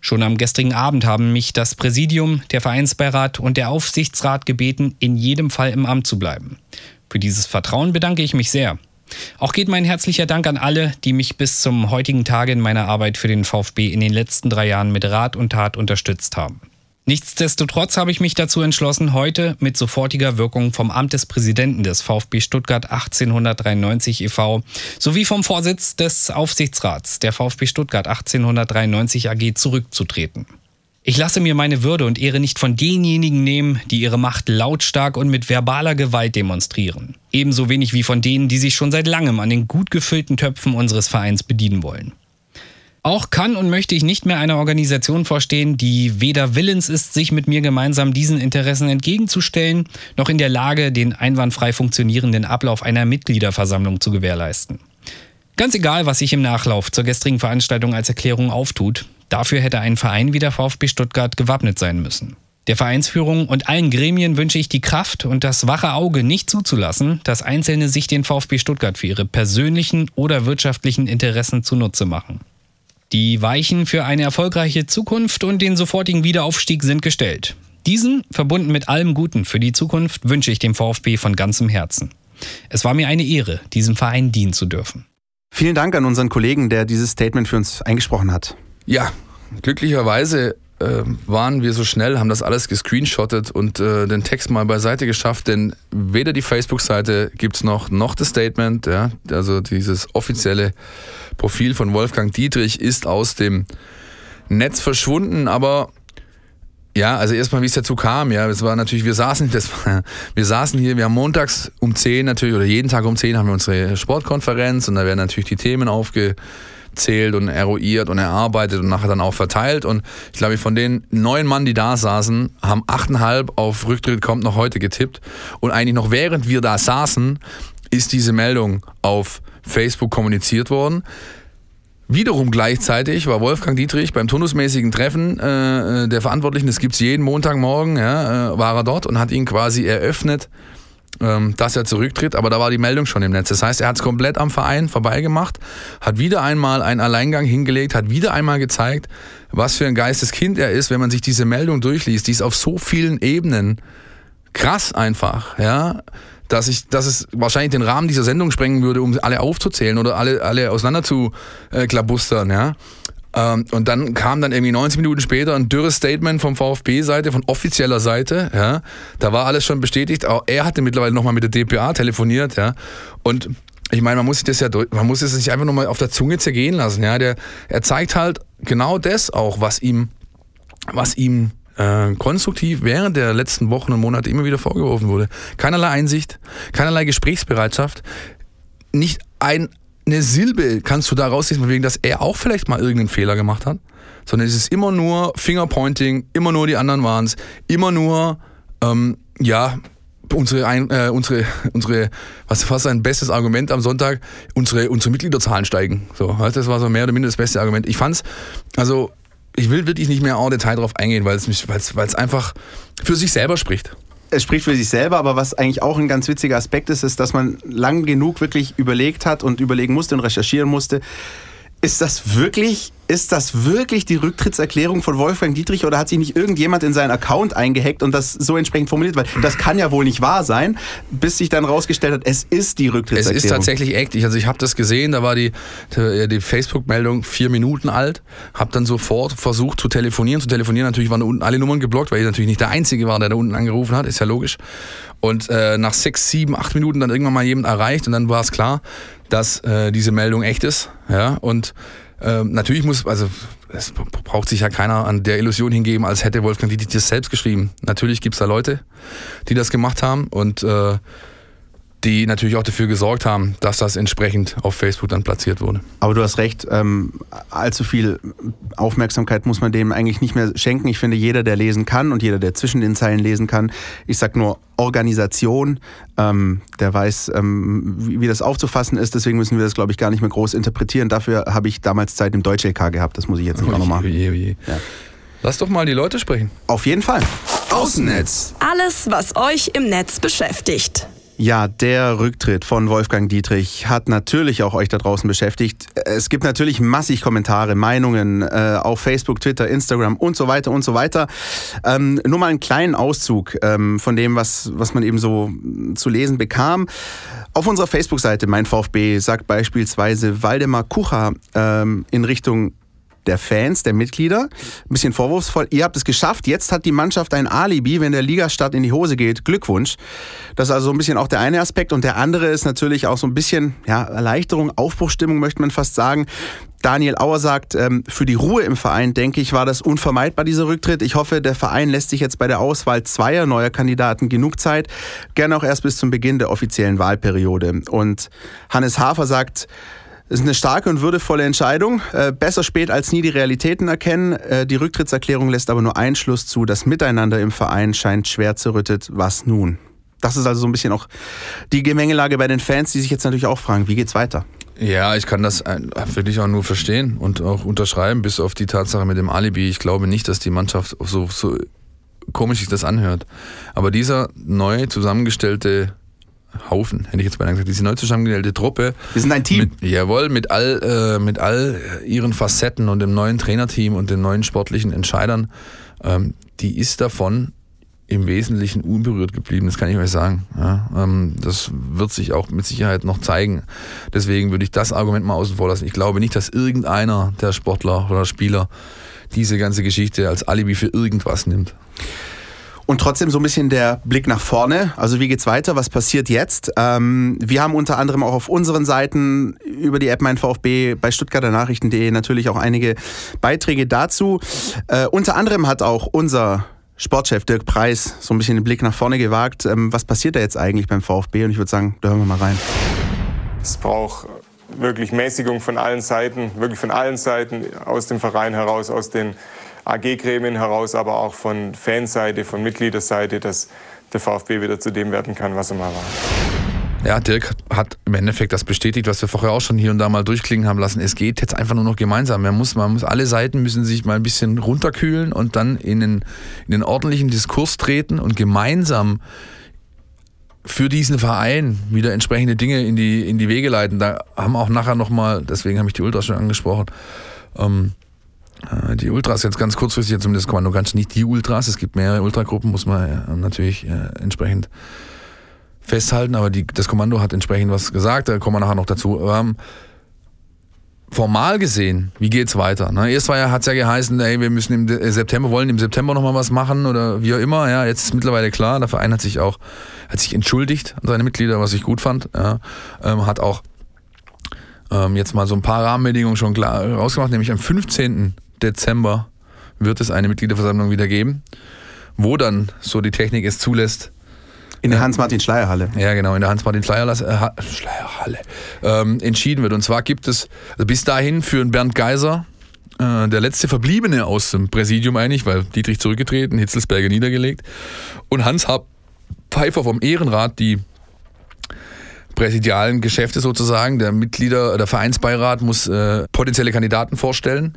Schon am gestrigen Abend haben mich das Präsidium, der Vereinsbeirat und der Aufsichtsrat gebeten, in jedem Fall im Amt zu bleiben. Für dieses Vertrauen bedanke ich mich sehr. Auch geht mein herzlicher Dank an alle, die mich bis zum heutigen Tage in meiner Arbeit für den VfB in den letzten drei Jahren mit Rat und Tat unterstützt haben. Nichtsdestotrotz habe ich mich dazu entschlossen, heute mit sofortiger Wirkung vom Amt des Präsidenten des VfB Stuttgart 1893 e.V. sowie vom Vorsitz des Aufsichtsrats der VfB Stuttgart 1893 AG zurückzutreten. Ich lasse mir meine Würde und Ehre nicht von denjenigen nehmen, die ihre Macht lautstark und mit verbaler Gewalt demonstrieren. Ebenso wenig wie von denen, die sich schon seit langem an den gut gefüllten Töpfen unseres Vereins bedienen wollen. Auch kann und möchte ich nicht mehr einer Organisation vorstehen, die weder willens ist, sich mit mir gemeinsam diesen Interessen entgegenzustellen, noch in der Lage, den einwandfrei funktionierenden Ablauf einer Mitgliederversammlung zu gewährleisten. Ganz egal, was sich im Nachlauf zur gestrigen Veranstaltung als Erklärung auftut, dafür hätte ein Verein wie der VfB Stuttgart gewappnet sein müssen. Der Vereinsführung und allen Gremien wünsche ich die Kraft und das wache Auge nicht zuzulassen, dass Einzelne sich den VfB Stuttgart für ihre persönlichen oder wirtschaftlichen Interessen zunutze machen. Die Weichen für eine erfolgreiche Zukunft und den sofortigen Wiederaufstieg sind gestellt. Diesen, verbunden mit allem Guten für die Zukunft, wünsche ich dem VfB von ganzem Herzen. Es war mir eine Ehre, diesem Verein dienen zu dürfen. Vielen Dank an unseren Kollegen, der dieses Statement für uns eingesprochen hat. Ja, glücklicherweise äh, waren wir so schnell, haben das alles gescreenshottet und äh, den Text mal beiseite geschafft, denn weder die Facebook-Seite gibt es noch, noch das Statement, ja, also dieses offizielle Profil von Wolfgang Dietrich ist aus dem Netz verschwunden, aber ja, also erstmal, wie es dazu kam, ja, es war natürlich, wir saßen, das war, wir saßen hier, wir haben montags um 10 natürlich, oder jeden Tag um 10 haben wir unsere Sportkonferenz und da werden natürlich die Themen aufge, zählt und eruiert und erarbeitet und nachher dann auch verteilt. Und ich glaube, von den neun Mann, die da saßen, haben achteinhalb auf Rücktritt kommt noch heute getippt. Und eigentlich noch während wir da saßen, ist diese Meldung auf Facebook kommuniziert worden. Wiederum gleichzeitig war Wolfgang Dietrich beim turnusmäßigen Treffen äh, der Verantwortlichen, das gibt es jeden Montagmorgen, ja, äh, war er dort und hat ihn quasi eröffnet dass er zurücktritt, aber da war die Meldung schon im Netz. Das heißt, er hat es komplett am Verein vorbeigemacht, hat wieder einmal einen Alleingang hingelegt, hat wieder einmal gezeigt, was für ein Geisteskind er ist, wenn man sich diese Meldung durchliest. Die ist auf so vielen Ebenen krass einfach, ja, dass ich, dass es wahrscheinlich den Rahmen dieser Sendung sprengen würde, um alle aufzuzählen oder alle, alle auseinander zu äh, klabustern, ja. Ähm, und dann kam dann irgendwie 90 Minuten später ein dürres Statement vom VfB-Seite, von offizieller Seite. Ja. Da war alles schon bestätigt. Auch er hatte mittlerweile nochmal mit der DPA telefoniert. Ja. Und ich meine, man muss sich das ja, man muss es sich einfach nochmal auf der Zunge zergehen lassen. Ja. Der, er zeigt halt genau das auch, was ihm, was ihm äh, konstruktiv während der letzten Wochen und Monate immer wieder vorgeworfen wurde. Keinerlei Einsicht, keinerlei Gesprächsbereitschaft, nicht ein eine Silbe kannst du da rauslesen, wegen, dass er auch vielleicht mal irgendeinen Fehler gemacht hat, sondern es ist immer nur Fingerpointing, immer nur die anderen waren es, immer nur, ähm, ja, unsere, ein, äh, unsere, unsere, was fast sein bestes Argument am Sonntag, unsere, unsere Mitgliederzahlen steigen. So, das war so mehr oder minder das beste Argument. Ich fand's, also ich will wirklich nicht mehr en Detail drauf eingehen, weil es einfach für sich selber spricht. Es spricht für sich selber, aber was eigentlich auch ein ganz witziger Aspekt ist, ist, dass man lang genug wirklich überlegt hat und überlegen musste und recherchieren musste, ist das wirklich, ist das wirklich die Rücktrittserklärung von Wolfgang Dietrich oder hat sich nicht irgendjemand in seinen Account eingehackt und das so entsprechend formuliert? Weil das kann ja wohl nicht wahr sein, bis sich dann rausgestellt hat, es ist die Rücktrittserklärung. Es ist tatsächlich echt. Ich, also ich habe das gesehen, da war die, die, die Facebook-Meldung vier Minuten alt, habe dann sofort versucht zu telefonieren. Zu telefonieren natürlich waren unten alle Nummern geblockt, weil ich natürlich nicht der Einzige war, der da unten angerufen hat, ist ja logisch. Und äh, nach sechs, sieben, acht Minuten dann irgendwann mal jemand erreicht und dann war es klar, dass äh, diese Meldung echt ist. Ja, und ähm, natürlich muss, also es braucht sich ja keiner an der Illusion hingeben, als hätte Wolfgang Dietrich das selbst geschrieben. Natürlich gibt es da Leute, die das gemacht haben und äh, die natürlich auch dafür gesorgt haben, dass das entsprechend auf Facebook dann platziert wurde. Aber du hast recht, ähm, allzu viel Aufmerksamkeit muss man dem eigentlich nicht mehr schenken. Ich finde, jeder, der lesen kann und jeder, der zwischen den Zeilen lesen kann, ich sag nur Organisation, ähm, der weiß, ähm, wie, wie, das aufzufassen ist. Deswegen müssen wir das, glaube ich, gar nicht mehr groß interpretieren. Dafür habe ich damals Zeit im Deutsch-LK gehabt. Das muss ich jetzt nicht oh, auch noch machen. Je, je. Ja. Lass doch mal die Leute sprechen. Auf jeden Fall. Außennetz. Alles, was euch im Netz beschäftigt. Ja, der Rücktritt von Wolfgang Dietrich hat natürlich auch euch da draußen beschäftigt. Es gibt natürlich massig Kommentare, Meinungen äh, auf Facebook, Twitter, Instagram und so weiter und so weiter. Ähm, nur mal einen kleinen Auszug ähm, von dem, was, was man eben so zu lesen bekam. Auf unserer Facebook-Seite Mein VfB sagt beispielsweise Waldemar Kucher ähm, in Richtung der Fans, der Mitglieder. Ein bisschen vorwurfsvoll. Ihr habt es geschafft. Jetzt hat die Mannschaft ein Alibi, wenn der Ligastart in die Hose geht. Glückwunsch. Das ist also so ein bisschen auch der eine Aspekt. Und der andere ist natürlich auch so ein bisschen ja, Erleichterung, Aufbruchstimmung, möchte man fast sagen. Daniel Auer sagt, ähm, für die Ruhe im Verein, denke ich, war das unvermeidbar, dieser Rücktritt. Ich hoffe, der Verein lässt sich jetzt bei der Auswahl zweier neuer Kandidaten genug Zeit. Gerne auch erst bis zum Beginn der offiziellen Wahlperiode. Und Hannes Hafer sagt, ist eine starke und würdevolle Entscheidung. Äh, besser spät als nie die Realitäten erkennen. Äh, die Rücktrittserklärung lässt aber nur Einschluss zu. Das Miteinander im Verein scheint schwer zerrüttet. Was nun? Das ist also so ein bisschen auch die Gemengelage bei den Fans, die sich jetzt natürlich auch fragen, wie geht's weiter? Ja, ich kann das wirklich auch nur verstehen und auch unterschreiben, bis auf die Tatsache mit dem Alibi. Ich glaube nicht, dass die Mannschaft so, so komisch sich das anhört. Aber dieser neu zusammengestellte Haufen, hätte ich jetzt beinahe gesagt, diese neu zusammengestellte Truppe. Wir sind ein Team. Mit, jawohl, mit all, äh, mit all ihren Facetten und dem neuen Trainerteam und den neuen sportlichen Entscheidern, ähm, die ist davon im Wesentlichen unberührt geblieben, das kann ich euch sagen. Ja, ähm, das wird sich auch mit Sicherheit noch zeigen. Deswegen würde ich das Argument mal außen vor lassen. Ich glaube nicht, dass irgendeiner der Sportler oder Spieler diese ganze Geschichte als Alibi für irgendwas nimmt. Und trotzdem so ein bisschen der Blick nach vorne. Also wie geht's weiter? Was passiert jetzt? Ähm, wir haben unter anderem auch auf unseren Seiten über die App Mein VfB bei Stuttgarter Nachrichten.de natürlich auch einige Beiträge dazu. Äh, unter anderem hat auch unser Sportchef Dirk Preis so ein bisschen den Blick nach vorne gewagt. Ähm, was passiert da jetzt eigentlich beim VfB? Und ich würde sagen, da hören wir mal rein. Es braucht wirklich Mäßigung von allen Seiten, wirklich von allen Seiten, aus dem Verein heraus, aus den AG-Gremien heraus, aber auch von Fanseite, von Mitgliederseite, dass der VfB wieder zu dem werden kann, was er mal war. Ja, Dirk hat im Endeffekt das bestätigt, was wir vorher auch schon hier und da mal durchklingen haben lassen. Es geht jetzt einfach nur noch gemeinsam. Man muss, man muss, alle Seiten müssen sich mal ein bisschen runterkühlen und dann in den, in den ordentlichen Diskurs treten und gemeinsam für diesen Verein wieder entsprechende Dinge in die, in die Wege leiten. Da haben auch nachher nochmal, deswegen habe ich die Ultras schon angesprochen, ähm, äh, die Ultras jetzt ganz kurzfristig, zumindest Kommando ganz nicht die Ultras, es gibt mehrere Ultragruppen, muss man äh, natürlich äh, entsprechend festhalten, aber die, das Kommando hat entsprechend was gesagt, da kommen wir nachher noch dazu. Ähm, formal gesehen, wie geht's weiter? Ne? Erst war ja, hat's ja geheißen, ey, wir müssen im September, wollen im September nochmal was machen oder wie auch immer. Ja, jetzt ist mittlerweile klar, der Verein hat sich auch, hat sich entschuldigt an seine Mitglieder, was ich gut fand. Ja, ähm, hat auch ähm, jetzt mal so ein paar Rahmenbedingungen schon klar rausgemacht, nämlich am 15. Dezember wird es eine Mitgliederversammlung wieder geben, wo dann, so die Technik es zulässt, in der Hans-Martin-Schleierhalle. Ja, genau, in der Hans-Martin-Schleierhalle äh, ähm, entschieden wird. Und zwar gibt es also bis dahin für Bernd Geiser, äh, der letzte Verbliebene aus dem Präsidium eigentlich, weil Dietrich zurückgetreten, Hitzelsberger niedergelegt und Hans Pfeiffer vom Ehrenrat die präsidialen Geschäfte sozusagen. Der Mitglieder, der Vereinsbeirat muss äh, potenzielle Kandidaten vorstellen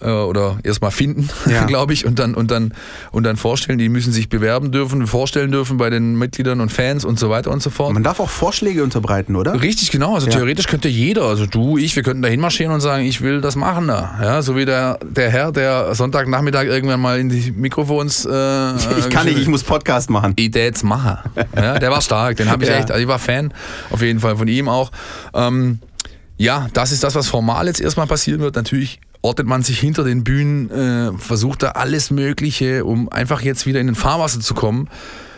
äh, oder erstmal finden, Ja. glaube ich, und dann, und, dann, und dann vorstellen. Die müssen sich bewerben dürfen, vorstellen dürfen bei den Mitgliedern und Fans und so weiter und so fort. Man darf auch Vorschläge unterbreiten, oder? Richtig, genau. Also Ja. theoretisch könnte jeder, also du, ich, wir könnten da hinmarschieren und sagen, ich will das machen da. Ja, so wie der, der Herr, der Sonntagnachmittag irgendwann mal in die Mikrofons. Äh, Ich kann nicht, ich muss Podcast machen. mache. Ja, der war stark, den habe ich Ja. echt, also ich war Fan auf jeden Fall von ihm auch. Ähm, ja, das ist das, was formal jetzt erstmal passieren wird. Natürlich ordnet man sich hinter den Bühnen, äh, versucht da alles Mögliche, um einfach jetzt wieder in den Fahrwasser zu kommen,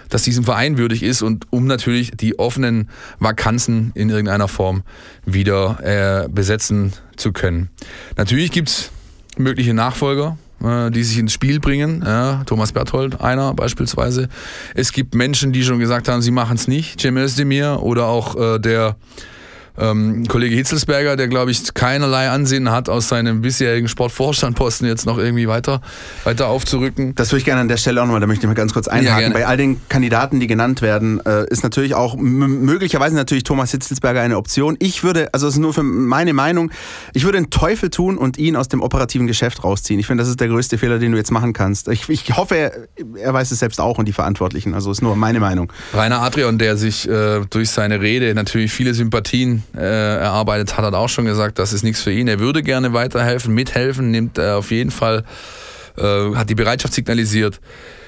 das diesem Verein würdig ist und um natürlich die offenen Vakanzen in irgendeiner Form wieder äh, besetzen zu können. Natürlich gibt's mögliche Nachfolger, äh, die sich ins Spiel bringen. Ja, Thomas Berthold, einer beispielsweise. Es gibt Menschen, die schon gesagt haben, sie machen es nicht. Cem Özdemir oder auch äh, der ähm, Kollege Hitzelsberger, der glaube ich keinerlei Ansehen hat, aus seinem bisherigen Sportvorstandposten jetzt noch irgendwie weiter, weiter aufzurücken. Das würde ich gerne an der Stelle auch nochmal, da möchte ich mal ganz kurz einhaken. gerne. Bei all den Kandidaten, die genannt werden, äh, ist natürlich auch möglicherweise natürlich Thomas Hitzelsberger eine Option. Ich würde, also das ist nur für meine Meinung, ich würde den Teufel tun und ihn aus dem operativen Geschäft rausziehen. Ich finde, das ist der größte Fehler, den du jetzt machen kannst. Ich, ich hoffe, er, er weiß es selbst auch und die Verantwortlichen. Also ist nur meine Meinung. Rainer Adrian, der sich äh, durch seine Rede natürlich viele Sympathien äh, erarbeitet hat, hat auch schon gesagt, das ist nichts für ihn. Er würde gerne weiterhelfen, mithelfen, nimmt er auf jeden Fall, äh, hat die Bereitschaft signalisiert,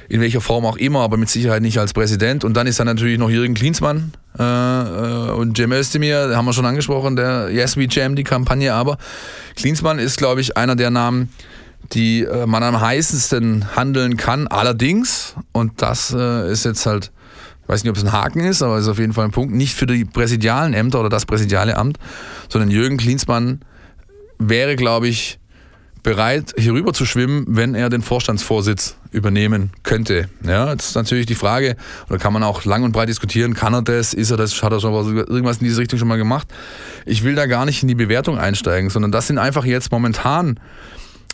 in welcher Form auch immer, aber mit Sicherheit nicht als Präsident. Und dann ist da natürlich noch Jürgen Klinsmann äh, äh, und Cem Özdemir, haben wir schon angesprochen, der Yes We Jam, die Kampagne. Aber Klinsmann ist, glaube ich, einer der Namen, die äh, man am heißesten handeln kann. Allerdings, und das äh, ist jetzt halt, ich weiß nicht, ob es ein Haken ist, aber es ist auf jeden Fall ein Punkt, nicht für die präsidialen Ämter oder das präsidiale Amt, sondern Jürgen Klinsmann wäre, glaube ich, bereit, hier rüber zu schwimmen, wenn er den Vorstandsvorsitz übernehmen könnte. Ja, jetzt ist natürlich die Frage, oder kann man auch lang und breit diskutieren, kann er das, ist er das, hat er schon was, irgendwas in diese Richtung schon mal gemacht. Ich will da gar nicht in die Bewertung einsteigen, sondern das sind einfach jetzt momentan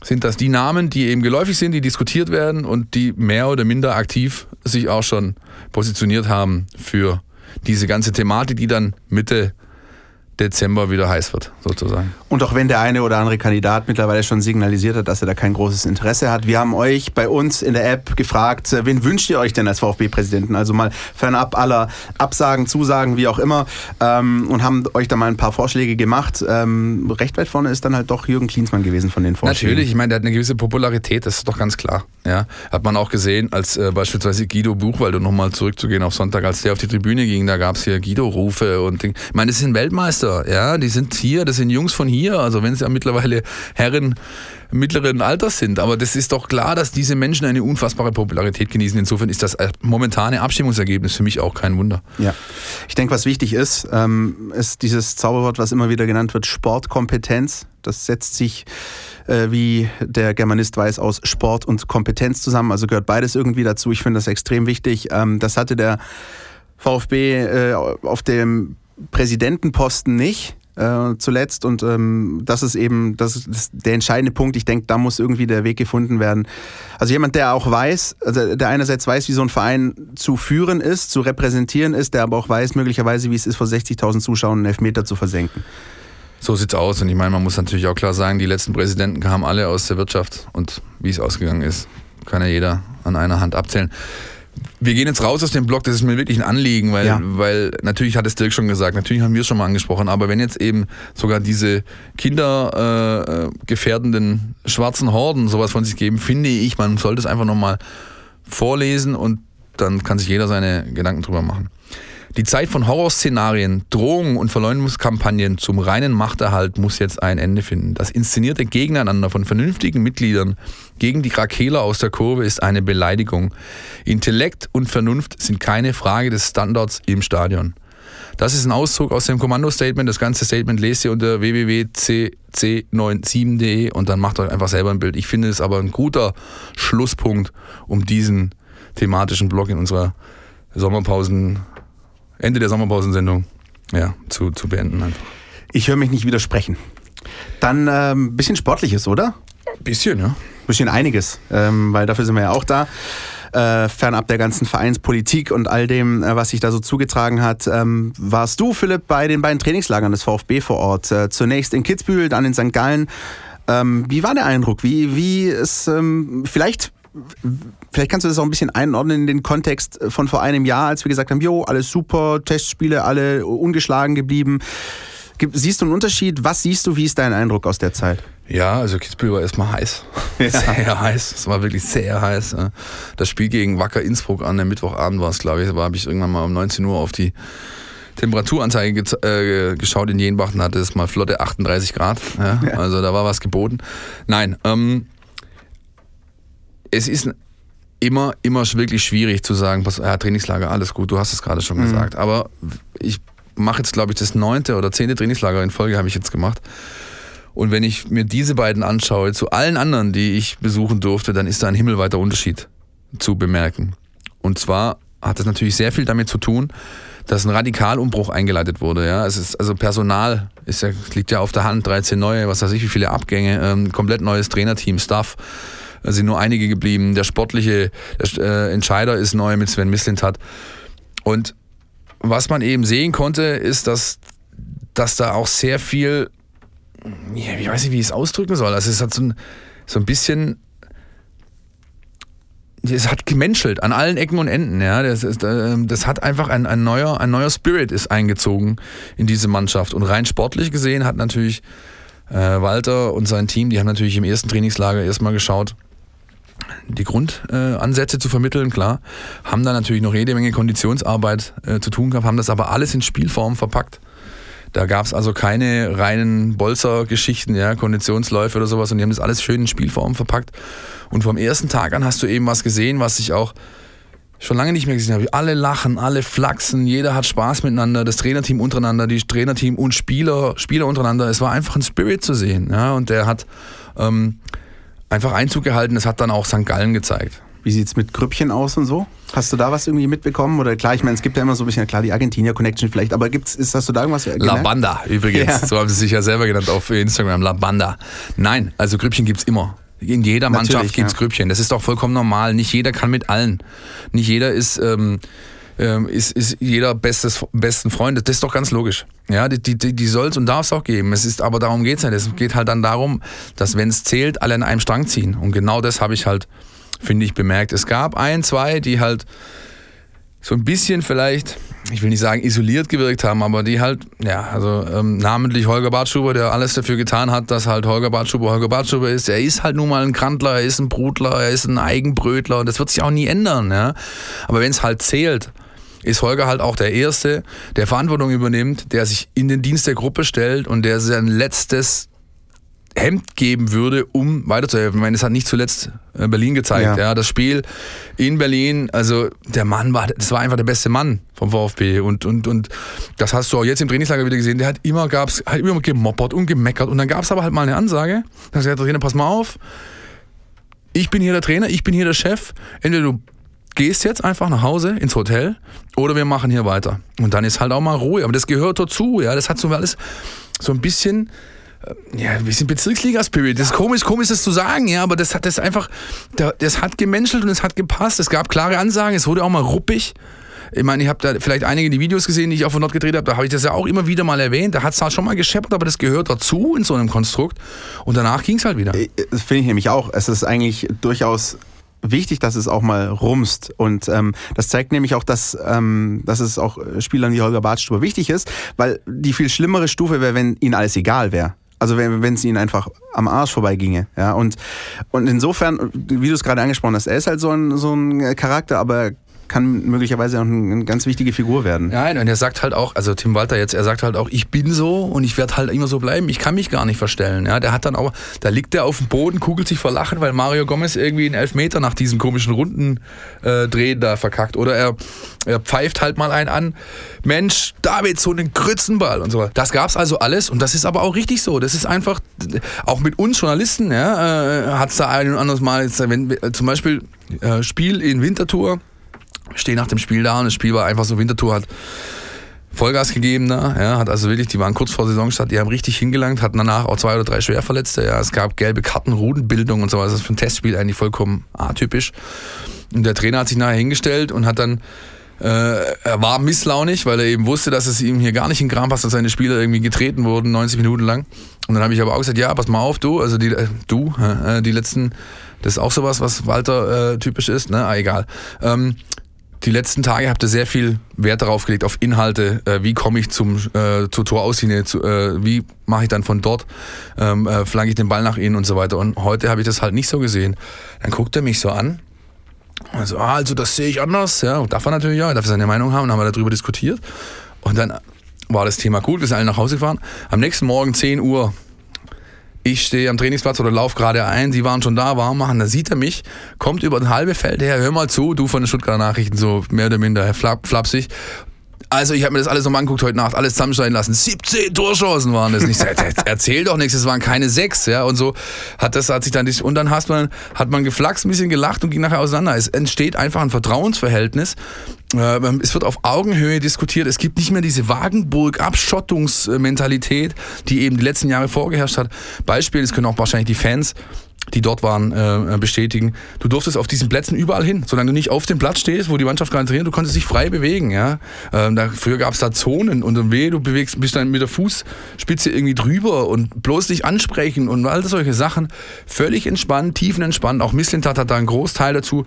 sind das die Namen, die eben geläufig sind, die diskutiert werden und die mehr oder minder aktiv sich auch schon positioniert haben für diese ganze Thematik, die dann Mitte Dezember wieder heiß wird, sozusagen. Und auch wenn der eine oder andere Kandidat mittlerweile schon signalisiert hat, dass er da kein großes Interesse hat, wir haben euch bei uns in der App gefragt, äh, wen wünscht ihr euch denn als VfB-Präsidenten? Also mal fernab aller Absagen, Zusagen, wie auch immer, ähm, und haben euch da mal ein paar Vorschläge gemacht. Ähm, recht weit vorne ist dann halt doch Jürgen Klinsmann gewesen von den Vorschlägen. Natürlich, ich meine, der hat eine gewisse Popularität, das ist doch ganz klar. Ja, hat man auch gesehen, als äh, beispielsweise Guido Buchwald, um nochmal zurückzugehen auf Sonntag, als der auf die Tribüne ging, da gab es hier Guido-Rufe und Ding. Ich meine, das sind Weltmeister, ja, die sind hier, das sind Jungs von hier, also wenn es ja mittlerweile Herren mittleren Alters sind, aber das ist doch klar, dass diese Menschen eine unfassbare Popularität genießen. Insofern ist das momentane Abstimmungsergebnis für mich auch kein Wunder. Ja. Ich denke, was wichtig ist, ähm, ist dieses Zauberwort, was immer wieder genannt wird, Sportkompetenz. Das setzt sich, äh, wie der Germanist weiß, aus Sport und Kompetenz zusammen. Also gehört beides irgendwie dazu. Ich finde das extrem wichtig. Ähm, das hatte der VfB äh, auf dem Präsidentenposten nicht. Äh, zuletzt und ähm, das ist eben das ist der entscheidende Punkt. Ich denke, da muss irgendwie der Weg gefunden werden. Also jemand, der auch weiß, also der einerseits weiß, wie so ein Verein zu führen ist, zu repräsentieren ist, der aber auch weiß möglicherweise, wie es ist, vor 60.000 Zuschauern einen Elfmeter zu versenken. So sieht's aus. Und ich meine, man muss natürlich auch klar sagen, die letzten Präsidenten kamen alle aus der Wirtschaft und wie es ausgegangen ist, kann ja jeder an einer Hand abzählen. Wir gehen jetzt raus aus dem Blog, das ist mir wirklich ein Anliegen, weil, Ja. weil natürlich hat es Dirk schon gesagt, natürlich haben wir es schon mal angesprochen, aber wenn jetzt eben sogar diese kindergefährdenden äh, schwarzen Horden sowas von sich geben, finde ich, man sollte es einfach nochmal vorlesen und dann kann sich jeder seine Gedanken drüber machen. Die Zeit von Horrorszenarien, Drohungen und Verleumdungskampagnen zum reinen Machterhalt muss jetzt ein Ende finden. Das inszenierte Gegeneinander von vernünftigen Mitgliedern gegen die Krakeler aus der Kurve ist eine Beleidigung. Intellekt und Vernunft sind keine Frage des Standards im Stadion. Das ist ein Auszug aus dem Kommando-Statement. Das ganze Statement lest ihr unter www.cc97.de und dann macht euch einfach selber ein Bild. Ich finde es aber ein guter Schlusspunkt, um diesen thematischen Blog in unserer Sommerpausen, Ende der Sommerpausensendung ja, zu, zu beenden einfach. Ich höre mich nicht widersprechen. Dann ein ähm, bisschen Sportliches, oder? Ein bisschen, ja. bisschen einiges, ähm, weil dafür sind wir ja auch da. äh, fernab der ganzen Vereinspolitik und all dem, äh, was sich da so zugetragen hat. Ähm, warst du, Philipp, bei den beiden Trainingslagern des VfB vor Ort? Äh, zunächst in Kitzbühel, dann in St. Gallen. Ähm, wie war der Eindruck? Wie, wie ist ähm, vielleicht Vielleicht kannst du das auch ein bisschen einordnen in den Kontext von vor einem Jahr, als wir gesagt haben, jo, alles super, Testspiele, alle ungeschlagen geblieben. Siehst du einen Unterschied? Was siehst du? Wie ist dein Eindruck aus der Zeit? Ja, also Kitzbühel war erstmal heiß. Ja. Sehr heiß. Es war wirklich sehr heiß. Das Spiel gegen Wacker Innsbruck an dem Mittwochabend war es, glaube ich. Da habe ich irgendwann mal um 19 Uhr auf die Temperaturanzeige ge äh, geschaut in Jenbach und hatte es mal flotte 38 Grad. Ja, ja. Also da war was geboten. Nein, ähm, es ist immer, immer wirklich schwierig zu sagen, pass, ja, Trainingslager, alles gut, du hast es gerade schon mhm. gesagt. Aber ich mache jetzt, glaube ich, das neunte oder zehnte Trainingslager in Folge habe ich jetzt gemacht. Und wenn ich mir diese beiden anschaue, zu allen anderen, die ich besuchen durfte, dann ist da ein himmelweiter Unterschied zu bemerken. Und zwar hat das natürlich sehr viel damit zu tun, dass ein Radikalumbruch eingeleitet wurde. Ja, es ist also Personal ist ja, liegt ja auf der Hand, 13 neue, was weiß ich, wie viele Abgänge, ähm, komplett neues Trainerteam, Staff. Sind nur einige geblieben. Der sportliche der, äh, Entscheider ist neu mit Sven Mislintat. Und was man eben sehen konnte, ist, dass, dass da auch sehr viel, ich weiß nicht, wie ich es ausdrücken soll. Also es hat so ein, so ein bisschen es hat gemenschelt an allen Ecken und Enden. Ja. Das, ist, ähm, das hat einfach ein, ein, neuer, ein neuer Spirit ist eingezogen in diese Mannschaft. Und rein sportlich gesehen hat natürlich äh, Walter und sein Team, die haben natürlich im ersten Trainingslager erstmal geschaut, die Grundansätze äh, zu vermitteln, klar. Haben da natürlich noch jede Menge Konditionsarbeit äh, zu tun gehabt, haben das aber alles in Spielform verpackt. Da gab es also keine reinen Bolzer-Geschichten, ja, Konditionsläufe oder sowas und die haben das alles schön in Spielform verpackt. Und vom ersten Tag an hast du eben was gesehen, was ich auch schon lange nicht mehr gesehen habe. Alle lachen, alle flachsen, jeder hat Spaß miteinander, das Trainerteam untereinander, die Trainerteam und Spieler, Spieler untereinander. Es war einfach ein Spirit zu sehen. Ja, und der hat ähm, einfach Einzug gehalten. Das hat dann auch St. Gallen gezeigt. Wie sieht es mit Grüppchen aus und so? Hast du da was irgendwie mitbekommen? Oder klar, ich meine, es gibt ja immer so ein bisschen, klar, die Argentinier-Connection vielleicht, aber gibt's, ist, hast du da irgendwas gelernt? La Banda übrigens, ja. so haben sie sich ja selber genannt auf Instagram, La Banda. Nein, also Grüppchen gibt es immer. In jeder Mannschaft gibt es ja. Grüppchen. Das ist doch vollkommen normal. Nicht jeder kann mit allen. Nicht jeder ist... Ähm, ähm, ist, ist jeder bestes, besten Freund. Das ist doch ganz logisch. Ja, die, die, die soll es und darf es auch geben. Es ist, aber darum geht es nicht. Es geht halt dann darum, dass wenn es zählt, alle an einem Strang ziehen. Und genau das habe ich halt, finde ich, bemerkt. Es gab ein, zwei, die halt so ein bisschen vielleicht, ich will nicht sagen isoliert gewirkt haben, aber die halt, ja, also ähm, namentlich Holger Bartschuber, der alles dafür getan hat, dass halt Holger Bartschuber Holger Bartschuber ist. Er ist halt nun mal ein Krantler, er ist ein Brutler, er ist ein Eigenbrötler und das wird sich auch nie ändern. Ja? Aber wenn es halt zählt, ist Holger halt auch der Erste, der Verantwortung übernimmt, der sich in den Dienst der Gruppe stellt und der sein letztes Hemd geben würde, um weiterzuhelfen. Ich meine, es hat nicht zuletzt äh, Berlin gezeigt. Ja. ja. das Spiel in Berlin, also der Mann war, das war einfach der beste Mann vom VfB und, und, und das hast du auch jetzt im Trainingslager wieder gesehen. Der hat immer, gab's, hat immer gemoppert und gemeckert und dann gab es aber halt mal eine Ansage. Da hat der Trainer, pass mal auf, ich bin hier der Trainer, ich bin hier der Chef. Entweder du gehst jetzt einfach nach Hause ins Hotel oder wir machen hier weiter. Und dann ist halt auch mal Ruhe. Aber das gehört dazu, ja. Das hat so alles so ein bisschen, äh, ja, ein bisschen Bezirksliga-Spirit. Das ist komisch, komisch, das zu sagen, ja, aber das hat das einfach, das hat gemenschelt und es hat gepasst. Es gab klare Ansagen, es wurde auch mal ruppig. Ich meine, ich habe da vielleicht einige die Videos gesehen, die ich auch von dort gedreht habe, da habe ich das ja auch immer wieder mal erwähnt. Da hat es halt schon mal gescheppert, aber das gehört dazu in so einem Konstrukt. Und danach ging es halt wieder. Äh, das finde ich nämlich auch. Es ist eigentlich durchaus wichtig, dass es auch mal rumst. Und ähm, das zeigt nämlich auch, dass, ähm, dass es auch Spielern wie Holger Bartstuber wichtig ist, weil die viel schlimmere Stufe wäre, wenn ihnen alles egal wäre. Also wenn es ihnen einfach am Arsch vorbeiginge. Ja? Und, und insofern, wie du es gerade angesprochen hast, er ist halt so ein, so ein Charakter, aber kann möglicherweise auch eine ganz wichtige Figur werden. Nein, und er sagt halt auch, also Tim Walter jetzt, er sagt halt auch, ich bin so und ich werde halt immer so bleiben, ich kann mich gar nicht verstellen. Ja, der hat dann auch, da liegt er auf dem Boden, kugelt sich vor Lachen, weil Mario Gomez irgendwie einen Elfmeter nach diesem komischen Runden äh, drehen da verkackt. Oder er, er pfeift halt mal einen an, Mensch, David, so einen Grützenball und so. Das gab's also alles und das ist aber auch richtig so. Das ist einfach, auch mit uns Journalisten, ja, äh, hat es da ein und anderes Mal, wenn, zum Beispiel äh, Spiel in Winterthur, stehe nach dem Spiel da und das Spiel war einfach so, Winterthur hat Vollgas gegeben da, ja, hat also wirklich, die waren kurz vor Saisonstart, die haben richtig hingelangt, hatten danach auch zwei oder drei Schwerverletzte, ja, es gab gelbe Karten, Rudenbildung und so, was, das ist für ein Testspiel eigentlich vollkommen atypisch. Und der Trainer hat sich nachher hingestellt und hat dann äh, er war misslaunig, weil er eben wusste, dass es ihm hier gar nicht in Kram passt, dass seine Spieler irgendwie getreten wurden, 90 Minuten lang. Und dann habe ich aber auch gesagt, ja, pass mal auf, du, also die, äh, du, äh, die letzten, das ist auch sowas, was Walter äh, typisch ist, ne? Ah, egal. Ähm, die letzten Tage habt ihr sehr viel Wert darauf gelegt, auf Inhalte, äh, wie komme ich zum, äh, zur Torauslinie, zu, äh, wie mache ich dann von dort, ähm, äh, flanke ich den Ball nach innen und so weiter. Und heute habe ich das halt nicht so gesehen. Dann guckt er mich so an. Also, ah, also das sehe ich anders. Ja, darf er natürlich ja, darf er seine Meinung haben. Dann haben wir darüber diskutiert. Und dann war das Thema gut, wir sind alle nach Hause gefahren. Am nächsten Morgen 10 Uhr ich stehe am Trainingsplatz oder laufe gerade ein, sie waren schon da, warm machen, da sieht er mich, kommt über ein halbe Feld her, hör mal zu, du von den Stuttgarter Nachrichten, so mehr oder minder flap, flapsig. Also ich habe mir das alles nochmal angeguckt heute Nacht, alles zusammenschneiden lassen. 17 Torchancen waren das nicht. Erzähl doch nichts, es waren keine sechs, ja. Und so hat das hat sich dann und dann hast man, hat man geflaxt, ein bisschen gelacht und ging nachher auseinander. Es entsteht einfach ein Vertrauensverhältnis. Äh, es wird auf Augenhöhe diskutiert. Es gibt nicht mehr diese Wagenburg-Abschottungsmentalität, die eben die letzten Jahre vorgeherrscht hat. Beispiel, das können auch wahrscheinlich die Fans die dort waren, äh, bestätigen. Du durftest auf diesen Plätzen überall hin. Solange du nicht auf dem Platz stehst, wo die Mannschaft gerade trainiert, du konntest dich frei bewegen. Ja? Ähm, da, früher gab es da Zonen und weh, du bewegst, bist dann mit der Fußspitze irgendwie drüber und bloß dich ansprechen und all solche Sachen. Völlig entspannt, tiefenentspannt. Auch Misslintat hat da einen Großteil dazu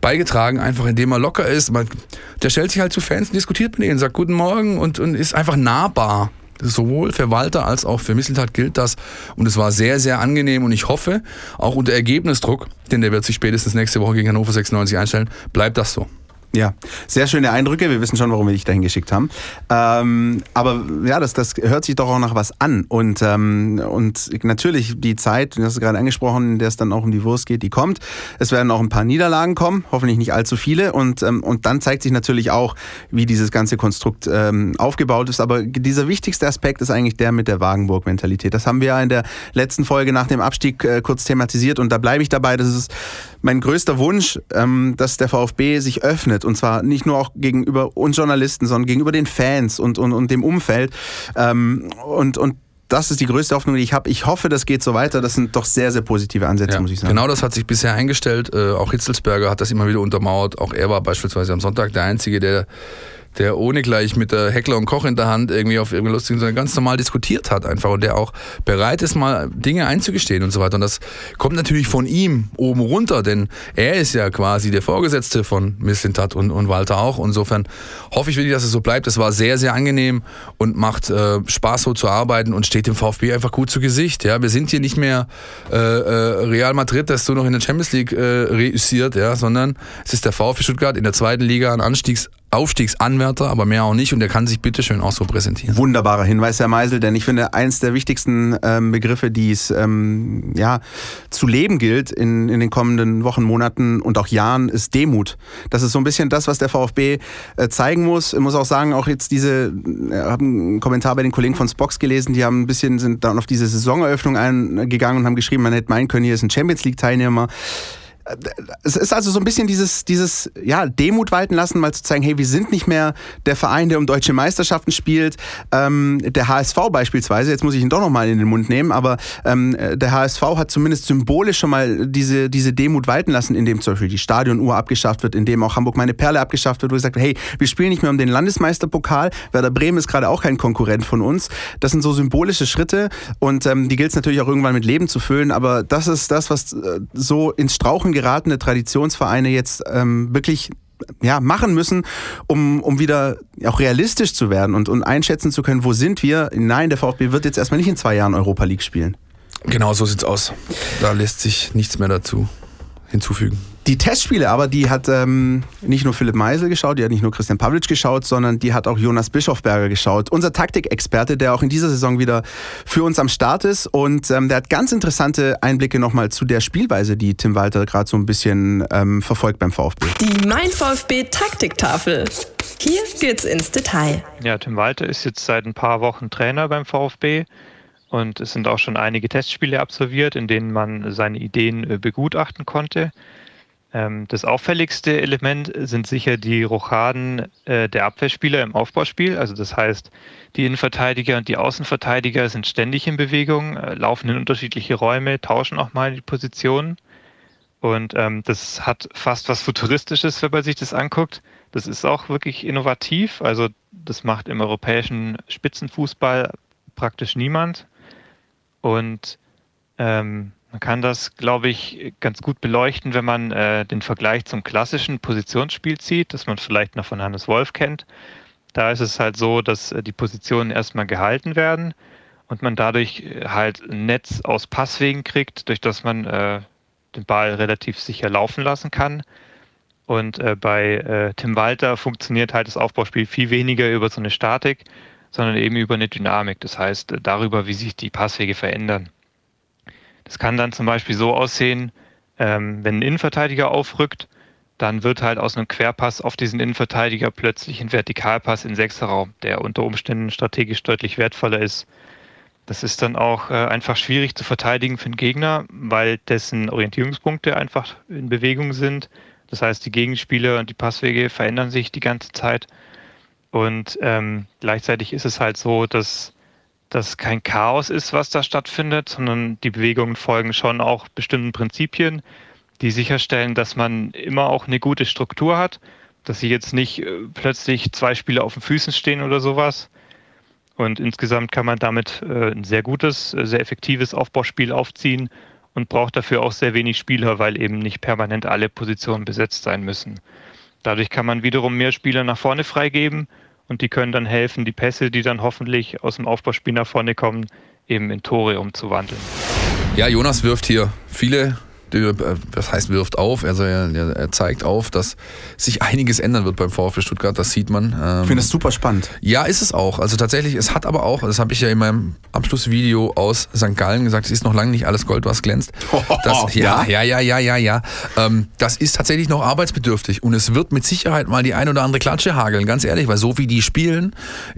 beigetragen, einfach indem er locker ist. Man, der stellt sich halt zu Fans und diskutiert mit ihnen, sagt Guten Morgen und, und ist einfach nahbar. Sowohl für Walter als auch für Misseltat gilt das. Und es war sehr, sehr angenehm. Und ich hoffe, auch unter Ergebnisdruck, denn der wird sich spätestens nächste Woche gegen Hannover 96 einstellen, bleibt das so. Ja, sehr schöne Eindrücke. Wir wissen schon, warum wir dich dahin geschickt haben. Ähm, aber ja, das, das hört sich doch auch nach was an. Und, ähm, und natürlich die Zeit, du hast gerade angesprochen, in der es dann auch um die Wurst geht, die kommt. Es werden auch ein paar Niederlagen kommen, hoffentlich nicht allzu viele. Und, ähm, und dann zeigt sich natürlich auch, wie dieses ganze Konstrukt ähm, aufgebaut ist. Aber dieser wichtigste Aspekt ist eigentlich der mit der Wagenburg-Mentalität. Das haben wir ja in der letzten Folge nach dem Abstieg äh, kurz thematisiert. Und da bleibe ich dabei. Das ist mein größter Wunsch, ähm, dass der VfB sich öffnet. Und zwar nicht nur auch gegenüber uns Journalisten, sondern gegenüber den Fans und, und, und dem Umfeld. Ähm, und, und das ist die größte Hoffnung, die ich habe. Ich hoffe, das geht so weiter. Das sind doch sehr, sehr positive Ansätze, ja, muss ich sagen. Genau das hat sich bisher eingestellt. Äh, auch Hitzelsberger hat das immer wieder untermauert. Auch er war beispielsweise am Sonntag der Einzige, der der ohne gleich mit der Heckler und Koch in der Hand irgendwie auf irgendwie lustig, sondern ganz normal diskutiert hat einfach und der auch bereit ist, mal Dinge einzugestehen und so weiter. Und das kommt natürlich von ihm oben runter, denn er ist ja quasi der Vorgesetzte von Misslintat und, und Walter auch. Insofern hoffe ich wirklich, dass es so bleibt. Es war sehr, sehr angenehm und macht äh, Spaß, so zu arbeiten und steht dem VfB einfach gut zu Gesicht. Ja, wir sind hier nicht mehr äh, äh, Real Madrid, das so noch in der Champions League äh, reüssiert, ja, sondern es ist der VfB Stuttgart in der zweiten Liga ein Anstiegs Aufstiegsanwärter, aber mehr auch nicht und der kann sich bitteschön auch so präsentieren. Wunderbarer Hinweis, Herr Meisel, denn ich finde, eins der wichtigsten ähm, Begriffe, die es ähm, ja, zu leben gilt in, in den kommenden Wochen, Monaten und auch Jahren, ist Demut. Das ist so ein bisschen das, was der VfB äh, zeigen muss. Ich muss auch sagen, auch jetzt diese, ich äh, habe einen Kommentar bei den Kollegen von Spox gelesen, die haben ein bisschen, sind dann auf diese Saisoneröffnung eingegangen und haben geschrieben, man hätte meinen können, hier ist ein Champions League-Teilnehmer es ist also so ein bisschen dieses, dieses ja, Demut walten lassen, mal zu zeigen, hey, wir sind nicht mehr der Verein, der um deutsche Meisterschaften spielt. Ähm, der HSV beispielsweise, jetzt muss ich ihn doch nochmal in den Mund nehmen, aber ähm, der HSV hat zumindest symbolisch schon mal diese, diese Demut walten lassen, indem zum Beispiel die Stadionuhr abgeschafft wird, indem auch Hamburg meine Perle abgeschafft wird, wo gesagt wird, hey, wir spielen nicht mehr um den Landesmeisterpokal, Werder Bremen ist gerade auch kein Konkurrent von uns. Das sind so symbolische Schritte und ähm, die gilt es natürlich auch irgendwann mit Leben zu füllen, aber das ist das, was äh, so ins Strauchen geratene Traditionsvereine jetzt ähm, wirklich ja, machen müssen, um, um wieder auch realistisch zu werden und, und einschätzen zu können, wo sind wir. Nein, der VfB wird jetzt erstmal nicht in zwei Jahren Europa League spielen. Genau so sieht's aus. Da lässt sich nichts mehr dazu hinzufügen. Die Testspiele aber, die hat ähm, nicht nur Philipp Meisel geschaut, die hat nicht nur Christian Pavlic geschaut, sondern die hat auch Jonas Bischofberger geschaut. Unser Taktikexperte, der auch in dieser Saison wieder für uns am Start ist. Und ähm, der hat ganz interessante Einblicke nochmal zu der Spielweise, die Tim Walter gerade so ein bisschen ähm, verfolgt beim VfB. Die Mein VfB Taktiktafel. Hier geht's ins Detail. Ja, Tim Walter ist jetzt seit ein paar Wochen Trainer beim VfB. Und es sind auch schon einige Testspiele absolviert, in denen man seine Ideen äh, begutachten konnte. Ähm, das auffälligste Element sind sicher die Rochaden äh, der Abwehrspieler im Aufbauspiel. Also das heißt, die Innenverteidiger und die Außenverteidiger sind ständig in Bewegung, äh, laufen in unterschiedliche Räume, tauschen auch mal die Positionen. Und ähm, das hat fast was Futuristisches, wenn man sich das anguckt. Das ist auch wirklich innovativ. Also das macht im europäischen Spitzenfußball praktisch niemand. Und ähm, man kann das, glaube ich, ganz gut beleuchten, wenn man äh, den Vergleich zum klassischen Positionsspiel zieht, das man vielleicht noch von Hannes Wolf kennt. Da ist es halt so, dass äh, die Positionen erstmal gehalten werden und man dadurch äh, halt ein Netz aus Passwegen kriegt, durch das man äh, den Ball relativ sicher laufen lassen kann. Und äh, bei äh, Tim Walter funktioniert halt das Aufbauspiel viel weniger über so eine Statik, sondern eben über eine Dynamik. Das heißt, äh, darüber, wie sich die Passwege verändern. Das kann dann zum Beispiel so aussehen, ähm, wenn ein Innenverteidiger aufrückt, dann wird halt aus einem Querpass auf diesen Innenverteidiger plötzlich ein Vertikalpass in Sechserraum, der unter Umständen strategisch deutlich wertvoller ist. Das ist dann auch äh, einfach schwierig zu verteidigen für den Gegner, weil dessen Orientierungspunkte einfach in Bewegung sind. Das heißt, die Gegenspieler und die Passwege verändern sich die ganze Zeit. Und ähm, gleichzeitig ist es halt so, dass das kein Chaos ist, was da stattfindet, sondern die Bewegungen folgen schon auch bestimmten Prinzipien, die sicherstellen, dass man immer auch eine gute Struktur hat, dass sie jetzt nicht äh, plötzlich zwei Spieler auf den Füßen stehen oder sowas. Und insgesamt kann man damit äh, ein sehr gutes, äh, sehr effektives Aufbauspiel aufziehen und braucht dafür auch sehr wenig Spieler, weil eben nicht permanent alle Positionen besetzt sein müssen. Dadurch kann man wiederum mehr Spieler nach vorne freigeben und die können dann helfen, die Pässe, die dann hoffentlich aus dem Aufbauspiel nach vorne kommen, eben in Tore umzuwandeln. Ja, Jonas wirft hier viele das heißt, wirft auf, also er, er, zeigt auf, dass sich einiges ändern wird beim VfB Stuttgart, das sieht man. ich finde es super spannend. Ja, ist es auch. Also tatsächlich, es hat aber auch, das habe ich ja in meinem Abschlussvideo aus St. Gallen gesagt, es ist noch lange nicht alles Gold, was glänzt. Das, ja, ja, ja, ja, ja, ja. Ähm, das ist tatsächlich noch arbeitsbedürftig und es wird mit Sicherheit mal die ein oder andere Klatsche hageln, ganz ehrlich, weil so wie die spielen,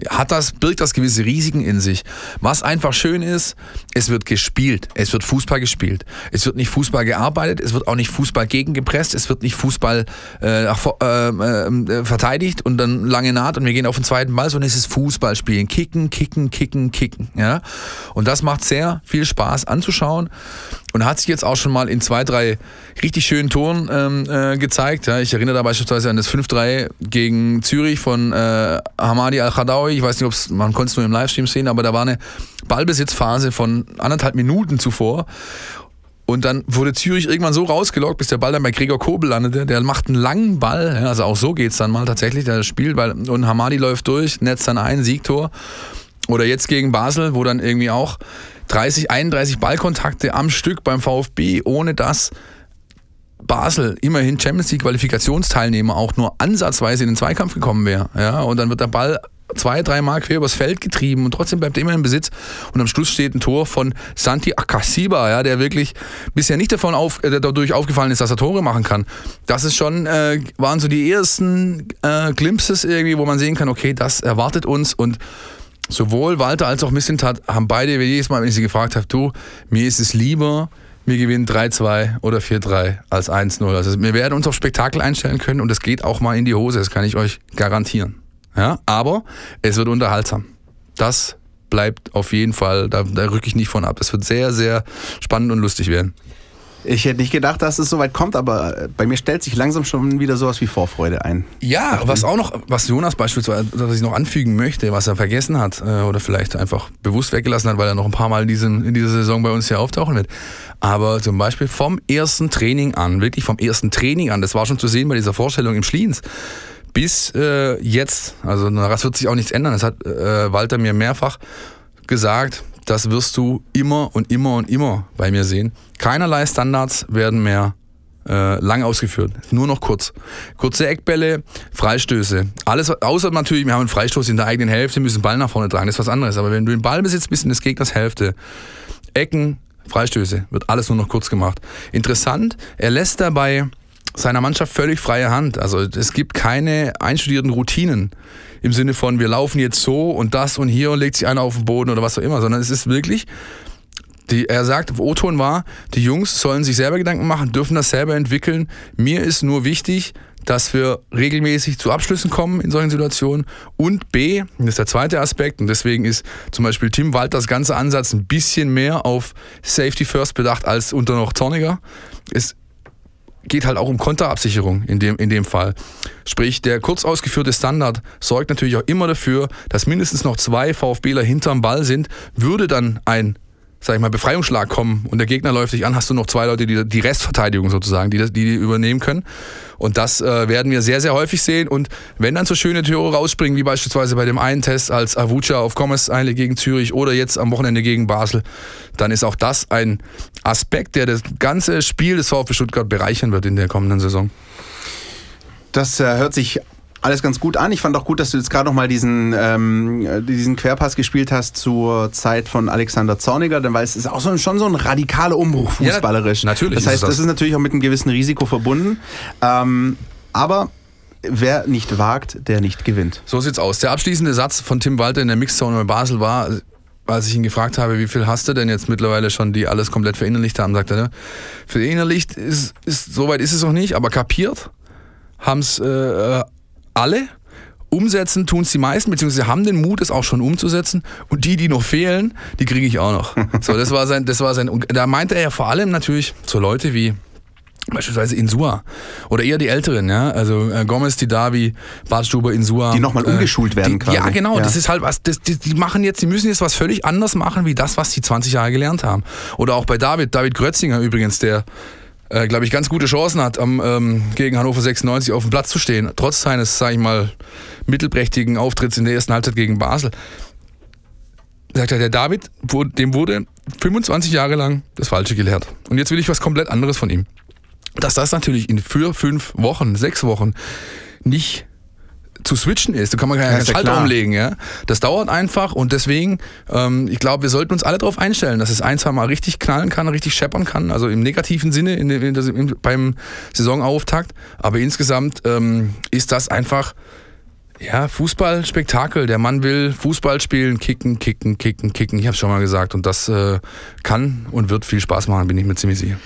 hat das, birgt das gewisse Risiken in sich. Was einfach schön ist, es wird gespielt, es wird Fußball gespielt, es wird nicht Fußball gearbeitet, gearbeitet, es wird auch nicht Fußball gegengepresst, es wird nicht Fußball äh, äh, äh, verteidigt und dann lange naht und wir gehen auf den zweiten Ball, sondern es ist Fußballspielen. Kicken, kicken, kicken, kicken. Ja? Und das macht sehr viel Spaß anzuschauen und hat sich jetzt auch schon mal in zwei, drei richtig schönen Toren ähm, äh, gezeigt. Ja, ich erinnere da beispielsweise an das 5-3 gegen Zürich von äh, Hamadi Al-Khadawi. Ich weiß nicht, ob's, man konnte es nur im Livestream sehen, aber da war eine Ballbesitzphase von anderthalb Minuten zuvor. Und dann wurde Zürich irgendwann so rausgelockt, bis der Ball dann bei Gregor Kobel landete. Der macht einen langen Ball, also auch so geht es dann mal tatsächlich, das Spiel, weil, und Hamadi läuft durch, netzt dann ein, Siegtor. Oder jetzt gegen Basel, wo dann irgendwie auch 30, 31 Ballkontakte am Stück beim VfB, ohne dass Basel immerhin Champions League Qualifikationsteilnehmer auch nur ansatzweise in den Zweikampf gekommen wäre. Ja, und dann wird der Ball zwei, drei Mal quer übers Feld getrieben und trotzdem bleibt er immer im Besitz. Und am Schluss steht ein Tor von Santi Akasiba, ja, der wirklich bisher nicht davon auf, äh, dadurch aufgefallen ist, dass er Tore machen kann. Das ist schon, äh, waren so die ersten äh, Glimpses irgendwie, wo man sehen kann, okay, das erwartet uns und sowohl Walter als auch Missentat haben beide jedes Mal, wenn ich sie gefragt habe, du, mir ist es lieber, wir gewinnen 3-2 oder 4-3 als 1-0. Also wir werden uns auf Spektakel einstellen können und es geht auch mal in die Hose, das kann ich euch garantieren. Ja, aber es wird unterhaltsam. Das bleibt auf jeden Fall, da, da rücke ich nicht von ab. Es wird sehr, sehr spannend und lustig werden. Ich hätte nicht gedacht, dass es so weit kommt, aber äh, bei mir stellt sich langsam schon wieder sowas wie Vorfreude ein. Ja, was auch noch, was Jonas beispielsweise, was ich noch anfügen möchte, was er vergessen hat äh, oder vielleicht einfach bewusst weggelassen hat, weil er noch ein paar Mal in, diesen, in dieser Saison bei uns hier auftauchen wird. Aber zum Beispiel vom ersten Training an, wirklich vom ersten Training an, das war schon zu sehen bei dieser Vorstellung im Schliens, bis äh, jetzt, also das wird sich auch nichts ändern. Das hat äh, Walter mir mehrfach gesagt, das wirst du immer und immer und immer bei mir sehen. Keinerlei Standards werden mehr äh, lang ausgeführt, nur noch kurz. Kurze Eckbälle, Freistöße. Alles, außer natürlich, wir haben einen Freistoß in der eigenen Hälfte, müssen Ball nach vorne tragen, das ist was anderes. Aber wenn du den Ball besitzt, bist in des Gegners Hälfte. Ecken, Freistöße, wird alles nur noch kurz gemacht. Interessant, er lässt dabei seiner Mannschaft völlig freie Hand. Also es gibt keine einstudierten Routinen im Sinne von, wir laufen jetzt so und das und hier und legt sich einer auf den Boden oder was auch immer, sondern es ist wirklich, die, er sagt, O-Ton war, die Jungs sollen sich selber Gedanken machen, dürfen das selber entwickeln. Mir ist nur wichtig, dass wir regelmäßig zu Abschlüssen kommen in solchen Situationen. Und B, das ist der zweite Aspekt, und deswegen ist zum Beispiel Tim Walters ganzer Ansatz ein bisschen mehr auf Safety First bedacht als unter noch Zorniger. Es geht halt auch um Konterabsicherung in dem, in dem Fall. Sprich, der kurz ausgeführte Standard sorgt natürlich auch immer dafür, dass mindestens noch zwei VfBler hinterm Ball sind. Würde dann ein sag ich mal, Befreiungsschlag kommen und der Gegner läuft dich an, hast du noch zwei Leute, die die Restverteidigung sozusagen, die das, die, die übernehmen können. Und das äh, werden wir sehr, sehr häufig sehen. Und wenn dann so schöne Tore rausspringen, wie beispielsweise bei dem einen Test als Avuca auf Gomez eigentlich gegen Zürich oder jetzt am Wochenende gegen Basel, dann ist auch das ein Aspekt, der das ganze Spiel des VfB Stuttgart bereichern wird in der kommenden Saison. Das äh, hört sich alles ganz gut an. Ich fand auch gut, dass du jetzt gerade noch mal diesen, ähm, diesen Querpass gespielt hast zur Zeit von Alexander Zorniger, denn weil es ist auch so, schon so ein radikaler Umbruch fußballerisch. Ja, natürlich. Das heißt, das. das ist natürlich auch mit einem gewissen Risiko verbunden. Ähm, aber wer nicht wagt, der nicht gewinnt. So sieht's aus. Der abschließende Satz von Tim Walter in der Mixzone bei Basel war, als ich ihn gefragt habe, wie viel hast du denn jetzt mittlerweile schon, die alles komplett verinnerlicht haben, sagt er, ne? verinnerlicht ist, ist, soweit ist es noch nicht, aber kapiert haben es äh, alle. Umsetzen tun es die meisten, beziehungsweise haben den Mut, es auch schon umzusetzen. Und die, die noch fehlen, die kriege ich auch noch. So, das war sein, das war sein. Und da meinte er ja vor allem natürlich so Leute wie Beispielsweise Insua. Oder eher die Älteren, ja. Also äh, Gomez, Didavi, Bartstuber, Insua. Die nochmal äh, umgeschult werden die, Ja, genau. Ja. Das ist halt was, das, die, die, machen jetzt, die müssen jetzt was völlig anders machen, wie das, was die 20 Jahre gelernt haben. Oder auch bei David, David Grötzinger übrigens, der äh, glaube ich, ganz gute Chancen hat, am, ähm, gegen Hannover 96 auf dem Platz zu stehen, trotz seines, sage ich mal, mittelprächtigen Auftritts in der ersten Halbzeit gegen Basel. Sagt er, der David, dem wurde 25 Jahre lang das Falsche gelehrt. Und jetzt will ich was komplett anderes von ihm. Dass das natürlich in vier, fünf Wochen, sechs Wochen nicht zu switchen ist. Da kann man keinen ja, Schalter umlegen. Ja? Das dauert einfach und deswegen, ähm, ich glaube, wir sollten uns alle darauf einstellen, dass es ein, zwei Mal richtig knallen kann, richtig scheppern kann, also im negativen Sinne in, in, in, beim Saisonauftakt. Aber insgesamt ähm, ist das einfach ja, Fußballspektakel. Der Mann will Fußball spielen, kicken, kicken, kicken, kicken. Ich habe es schon mal gesagt. Und das äh, kann und wird viel Spaß machen, bin ich mir ziemlich sicher.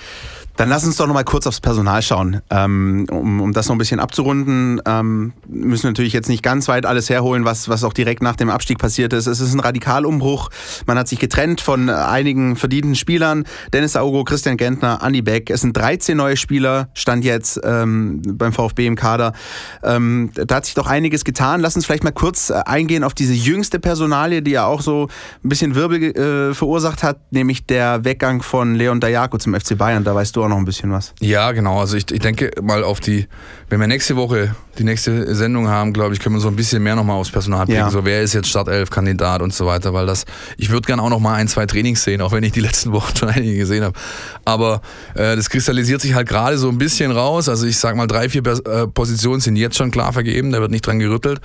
Dann lass uns doch noch mal kurz aufs Personal schauen. Ähm, um, um das noch ein bisschen abzurunden, ähm, müssen natürlich jetzt nicht ganz weit alles herholen, was, was auch direkt nach dem Abstieg passiert ist. Es ist ein Radikalumbruch. Man hat sich getrennt von einigen verdienten Spielern. Dennis Augo, Christian Gentner, Andi Beck. Es sind 13 neue Spieler, stand jetzt ähm, beim VfB im Kader. Ähm, da hat sich doch einiges getan. Lass uns vielleicht mal kurz äh, eingehen auf diese jüngste Personalie, die ja auch so ein bisschen Wirbel äh, verursacht hat, nämlich der Weggang von Leon Dayako zum FC Bayern. Da weißt du auch noch ein bisschen was. Ja, genau. Also ich, ich denke mal auf die, wenn wir nächste Woche die nächste Sendung haben, glaube ich, können wir so ein bisschen mehr nochmal aufs Personal blicken. Ja. So, wer ist jetzt Startelf-Kandidat und so weiter, weil das, ich würde gerne auch noch mal ein, zwei Trainings sehen, auch wenn ich die letzten Wochen schon einige gesehen habe. Aber äh, das kristallisiert sich halt gerade so ein bisschen raus. Also ich sag mal, drei, vier äh, Positionen sind jetzt schon klar vergeben, da wird nicht dran gerüttelt.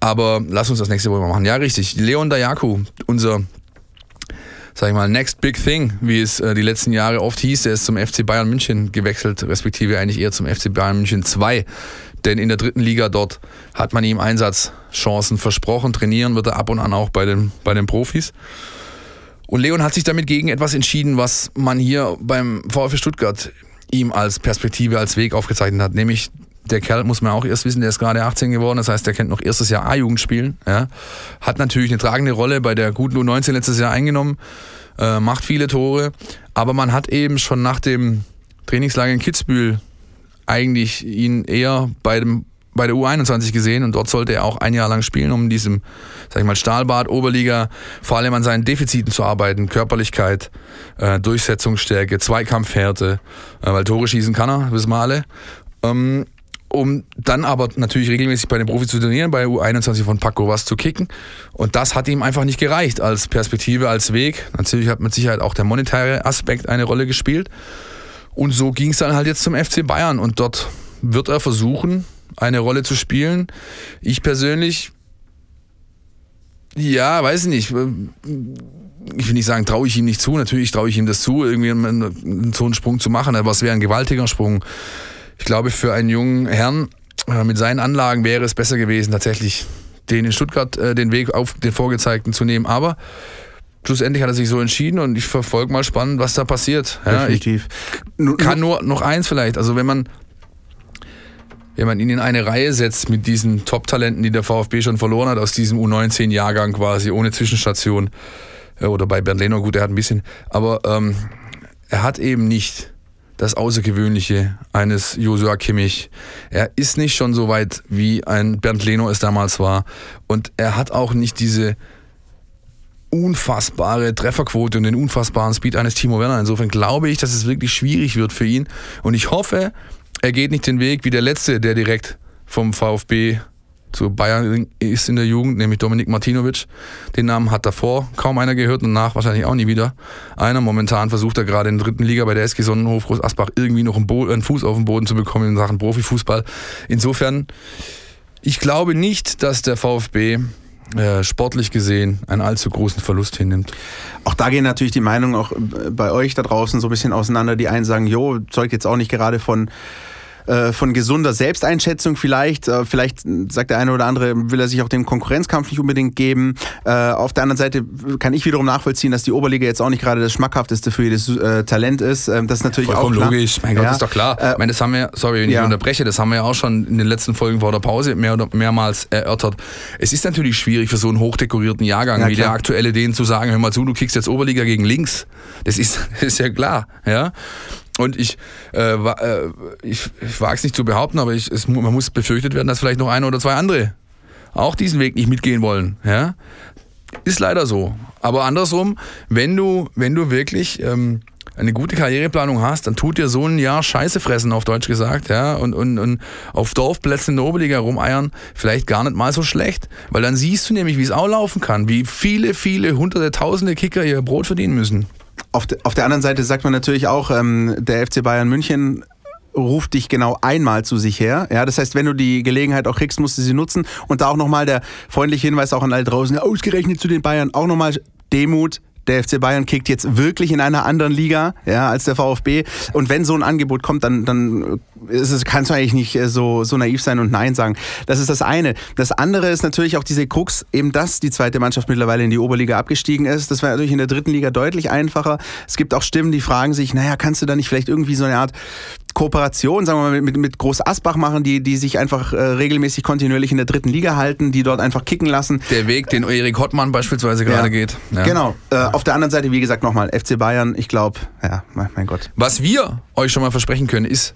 Aber lass uns das nächste Woche mal machen. Ja, richtig. Leon Dayaku, unser sag ich mal, Next Big Thing, wie es äh, die letzten Jahre oft hieß. Er ist zum FC Bayern München gewechselt, respektive eigentlich eher zum FC Bayern München 2. Denn in der dritten Liga dort hat man ihm Einsatzchancen versprochen. Trainieren wird er ab und an auch bei den, bei den Profis. Und Leon hat sich damit gegen etwas entschieden, was man hier beim VfB Stuttgart ihm als Perspektive, als Weg aufgezeichnet hat, nämlich der Kerl muss man auch erst wissen, der ist gerade 18 geworden, das heißt, der kennt noch erstes Jahr A-Jugend spielen. Ja. Hat natürlich eine tragende Rolle bei der guten U19 letztes Jahr eingenommen, äh, macht viele Tore, aber man hat eben schon nach dem Trainingslager in Kitzbühel eigentlich ihn eher bei dem bei der U21 gesehen und dort sollte er auch ein Jahr lang spielen, um in diesem, sag ich mal, Stahlbad, Oberliga, vor allem an seinen Defiziten zu arbeiten, Körperlichkeit, äh, Durchsetzungsstärke, Zweikampfhärte, äh, weil Tore schießen kann er, wissen wir alle. Ähm, um dann aber natürlich regelmäßig bei den Profis zu trainieren, bei U21 von Paco was zu kicken. Und das hat ihm einfach nicht gereicht als Perspektive, als Weg. Natürlich hat mit Sicherheit auch der monetäre Aspekt eine Rolle gespielt. Und so ging es dann halt jetzt zum FC Bayern und dort wird er versuchen, eine Rolle zu spielen. Ich persönlich, ja, weiß nicht. Ich will nicht sagen, traue ich ihm nicht zu. Natürlich traue ich ihm das zu, irgendwie so einen Sprung zu machen, aber es wäre ein gewaltiger Sprung ich glaube, für einen jungen Herrn äh, mit seinen Anlagen wäre es besser gewesen, tatsächlich den in Stuttgart äh, den Weg auf den vorgezeigten zu nehmen. Aber schlussendlich hat er sich so entschieden und ich verfolge mal spannend, was da passiert. Ja, Definitiv. Ich kann nur noch eins vielleicht, also wenn man wenn man ihn in eine Reihe setzt mit diesen Top-Talenten, die der VfB schon verloren hat, aus diesem U19-Jahrgang quasi, ohne Zwischenstation, äh, oder bei Bernd Lehner, gut, er hat ein bisschen, aber ähm, er hat eben nicht das Außergewöhnliche eines Josua Kimmich. Er ist nicht schon so weit, wie ein Bernd Leno es damals war. Und er hat auch nicht diese unfassbare Trefferquote und den unfassbaren Speed eines Timo Werner. Insofern glaube ich, dass es wirklich schwierig wird für ihn. Und ich hoffe, er geht nicht den Weg wie der Letzte, der direkt vom VfB zu Bayern ist in der Jugend, nämlich Dominik Martinovic. Den Namen hat davor kaum einer gehört und nach wahrscheinlich auch nie wieder. Einer momentan versucht er gerade in der dritten Liga bei der SG Sonnenhof Groß Asbach irgendwie noch einen, Fuß auf den Boden zu bekommen in Sachen Profifußball. Insofern, ich glaube nicht, dass der VfB äh, sportlich gesehen einen allzu großen Verlust hinnimmt. Auch da gehen natürlich die Meinungen auch bei euch da draußen so ein bisschen auseinander. Die einen sagen, jo, zeugt jetzt auch nicht gerade von äh, von gesunder Selbsteinschätzung vielleicht. Äh, vielleicht sagt der eine oder andere, will er sich auch dem Konkurrenzkampf nicht unbedingt geben. Äh, auf der anderen Seite kann ich wiederum nachvollziehen, dass die Oberliga jetzt auch nicht gerade das schmackhafteste für jedes Talent ist. Ähm, das ist natürlich Vollkommen auch klar. logisch. Mein Gott, ja. ist doch klar. ich meine, das haben wir, sorry, wenn ich unterbreche, das haben wir ja auch schon in den letzten Folgen vor der Pause mehr oder mehrmals erörtert. Es ist natürlich schwierig für so einen hochdekorierten Jahrgang ja, wie der aktuelle, den zu sagen, hör mal zu, du kickst jetzt Oberliga gegen links. Das ist, das ist ja klar. Ja? Und ich, äh, äh, ich, ich wage es nicht zu behaupten, aber ich, es, man muss befürchtet werden, dass vielleicht noch ein oder zwei andere auch diesen Weg nicht mitgehen wollen. Ja? Ist leider so. Aber andersrum, wenn du, wenn du wirklich ähm, eine gute Karriereplanung hast, dann tut dir so ein Jahr Scheiße fressen, auf Deutsch gesagt, ja, und, und, und auf Dorfplätzen in der Oberliga rumeiern, vielleicht gar nicht mal so schlecht, weil dann siehst du nämlich, wie es auch laufen kann, wie viele, viele hunderte, tausende Kicker ihr Brot verdienen müssen. Auf, de, auf der anderen Seite sagt man natürlich auch, ähm, der FC Bayern München ruft dich genau einmal zu sich her. Ja, das heißt, wenn du die Gelegenheit auch kriegst, musst du sie nutzen. Und da auch nochmal der freundliche Hinweis auch an alle draußen, ausgerechnet zu den Bayern, auch nochmal Demut, der FC Bayern kickt jetzt wirklich in einer anderen Liga ja, als der VfB. Und wenn so ein Angebot kommt, dann, dann ist es, kannst du eigentlich nicht äh, so, so naiv sein und Nein sagen. Das ist das eine. Das andere ist natürlich auch diese Krux, eben dass die zweite Mannschaft mittlerweile in die Oberliga abgestiegen ist. Das wäre natürlich in der dritten Liga deutlich einfacher. Es gibt auch Stimmen, die fragen sich, naja, kannst du da nicht vielleicht irgendwie so eine Art Kooperation, sagen wir mal, mit, mit Groß Asbach machen, die, die sich einfach äh, regelmäßig kontinuierlich in der dritten Liga halten, die dort einfach kicken lassen. Der Weg, den Erik Hottmann beispielsweise gerade ja. geht. Ja. Genau. Äh, auf der anderen Seite, wie gesagt, nochmal, FC Bayern, ich glaube, ja, mein Gott. Was wir euch schon mal versprechen können, ist,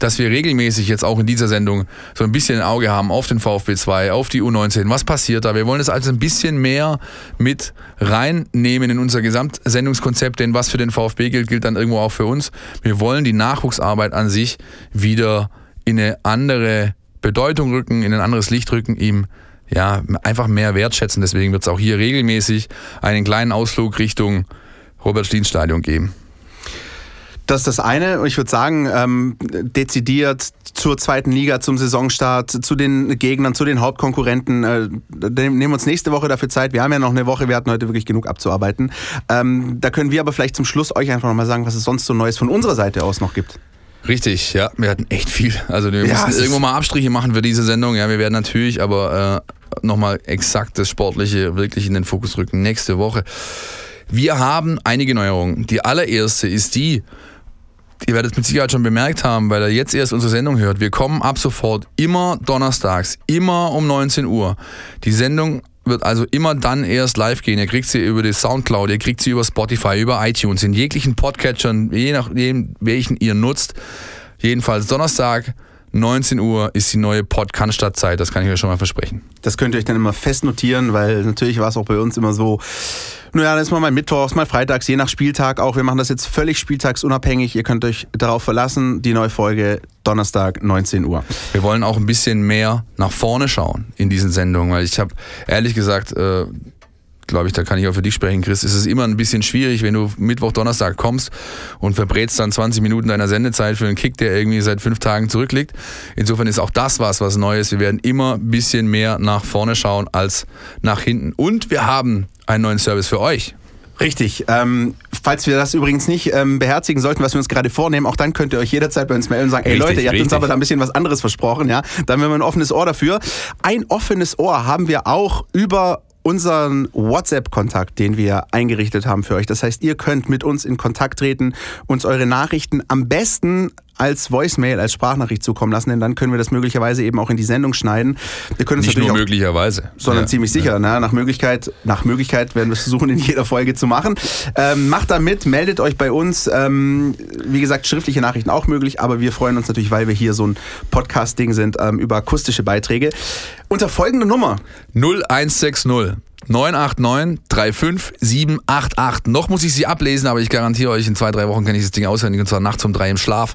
dass wir regelmäßig jetzt auch in dieser Sendung so ein bisschen ein Auge haben auf den VfB 2, auf die U19. Was passiert da? Wir wollen es also ein bisschen mehr mit reinnehmen in unser Gesamtsendungskonzept, denn was für den VfB gilt, gilt dann irgendwo auch für uns. Wir wollen die Nachwuchsarbeit an sich wieder in eine andere Bedeutung rücken, in ein anderes Licht rücken, ihm ja, einfach mehr wertschätzen. Deswegen wird es auch hier regelmäßig einen kleinen Ausflug Richtung Robert-Stien-Stadion geben. Das ist das eine. Ich würde sagen, ähm, dezidiert zur zweiten Liga, zum Saisonstart, zu den Gegnern, zu den Hauptkonkurrenten. Äh, nehmen wir uns nächste Woche dafür Zeit. Wir haben ja noch eine Woche, wir hatten heute wirklich genug abzuarbeiten. Ähm, da können wir aber vielleicht zum Schluss euch einfach nochmal sagen, was es sonst so Neues von unserer Seite aus noch gibt. Richtig, ja, wir hatten echt viel. Also wir ja, mussten irgendwo mal Abstriche machen für diese Sendung. Ja, wir werden natürlich aber äh, nochmal exakt das Sportliche wirklich in den Fokus rücken nächste Woche. Wir haben einige Neuerungen. Die allererste ist die, ihr werdet es mit Sicherheit schon bemerkt haben, weil ihr jetzt erst unsere Sendung hört. Wir kommen ab sofort immer donnerstags, immer um 19 Uhr. Die Sendung wird also immer dann erst live gehen. Ihr kriegt sie über die Soundcloud, ihr kriegt sie über Spotify, über iTunes, in jeglichen Podcatchern, je nachdem, welchen ihr nutzt. Jedenfalls Donnerstag, 19 Uhr ist die neue Podcast-Stadtzeit, das kann ich euch schon mal versprechen. Das könnt ihr euch dann immer fest notieren, weil natürlich war es auch bei uns immer so, naja, dann ist mal mal Mittwochs, mal Freitags, je nach Spieltag auch. Wir machen das jetzt völlig spieltagsunabhängig. Ihr könnt euch darauf verlassen. Die neue Folge Donnerstag, 19 Uhr. Wir wollen auch ein bisschen mehr nach vorne schauen in diesen Sendungen, weil ich habe ehrlich gesagt, äh, glaube ich, da kann ich auch für dich sprechen, Chris, ist es immer ein bisschen schwierig, wenn du Mittwoch, Donnerstag kommst und verbrätst dann 20 Minuten deiner Sendezeit für einen Kick, der irgendwie seit fünf Tagen zurückliegt. Insofern ist auch das was, was Neues. Wir werden immer ein bisschen mehr nach vorne schauen als nach hinten. Und wir haben einen neuen Service für euch. Richtig. Ähm, falls wir das übrigens nicht ähm, beherzigen sollten, was wir uns gerade vornehmen, auch dann könnt ihr euch jederzeit bei uns melden und sagen, ey Leute, ihr habt uns aber da ein bisschen was anderes versprochen, ja. Dann haben wir ein offenes Ohr dafür. Ein offenes Ohr haben wir auch über unseren WhatsApp-Kontakt, den wir eingerichtet haben für euch. Das heißt, ihr könnt mit uns in Kontakt treten, uns eure Nachrichten am besten als Voicemail, als Sprachnachricht zukommen lassen, denn dann können wir das möglicherweise eben auch in die Sendung schneiden. Wir können uns Nicht natürlich nur auch möglicherweise. sondern Ja. ziemlich sicher. Na, nach, Möglichkeit, nach Möglichkeit werden wir es versuchen, in jeder Folge zu machen. Ähm, macht da mit, meldet euch bei uns. Ähm, wie gesagt, schriftliche Nachrichten auch möglich, aber wir freuen uns natürlich, weil wir hier so ein Podcast-Ding sind, ähm, über akustische Beiträge. Unter folgende Nummer. 0160 989 35788. Noch muss ich sie ablesen, aber ich garantiere euch, in zwei, drei Wochen kann ich das Ding auswendig und zwar nachts um drei im Schlaf.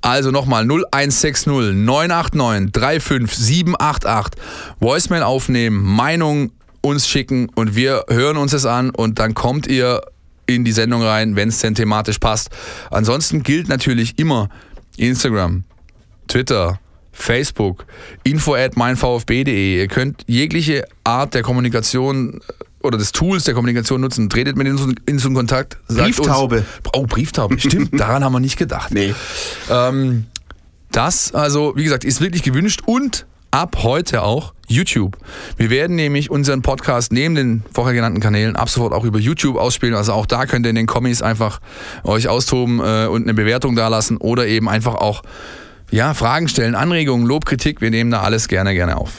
Also nochmal 0160 989 35788. Voicemail aufnehmen, Meinung uns schicken und wir hören uns das an und dann kommt ihr in die Sendung rein, wenn es denn thematisch passt. Ansonsten gilt natürlich immer Instagram, Twitter, Facebook, info at meinvfb.de. Ihr könnt jegliche Art der Kommunikation äh, oder des Tools der Kommunikation nutzen. Tretet mit uns in so einen Kontakt. Brieftaube. Uns, oh, Brieftaube. Stimmt, daran haben wir nicht gedacht. Nee. Ähm, das, also, wie gesagt, ist wirklich gewünscht und ab heute auch YouTube. Wir werden nämlich unseren Podcast neben den vorher genannten Kanälen ab sofort auch über YouTube ausspielen. Also auch da könnt ihr in den Kommis einfach euch austoben äh, und eine Bewertung dalassen oder eben einfach auch ja, Fragen stellen, Anregungen, Lob, Kritik. Wir nehmen da alles gerne, gerne auf.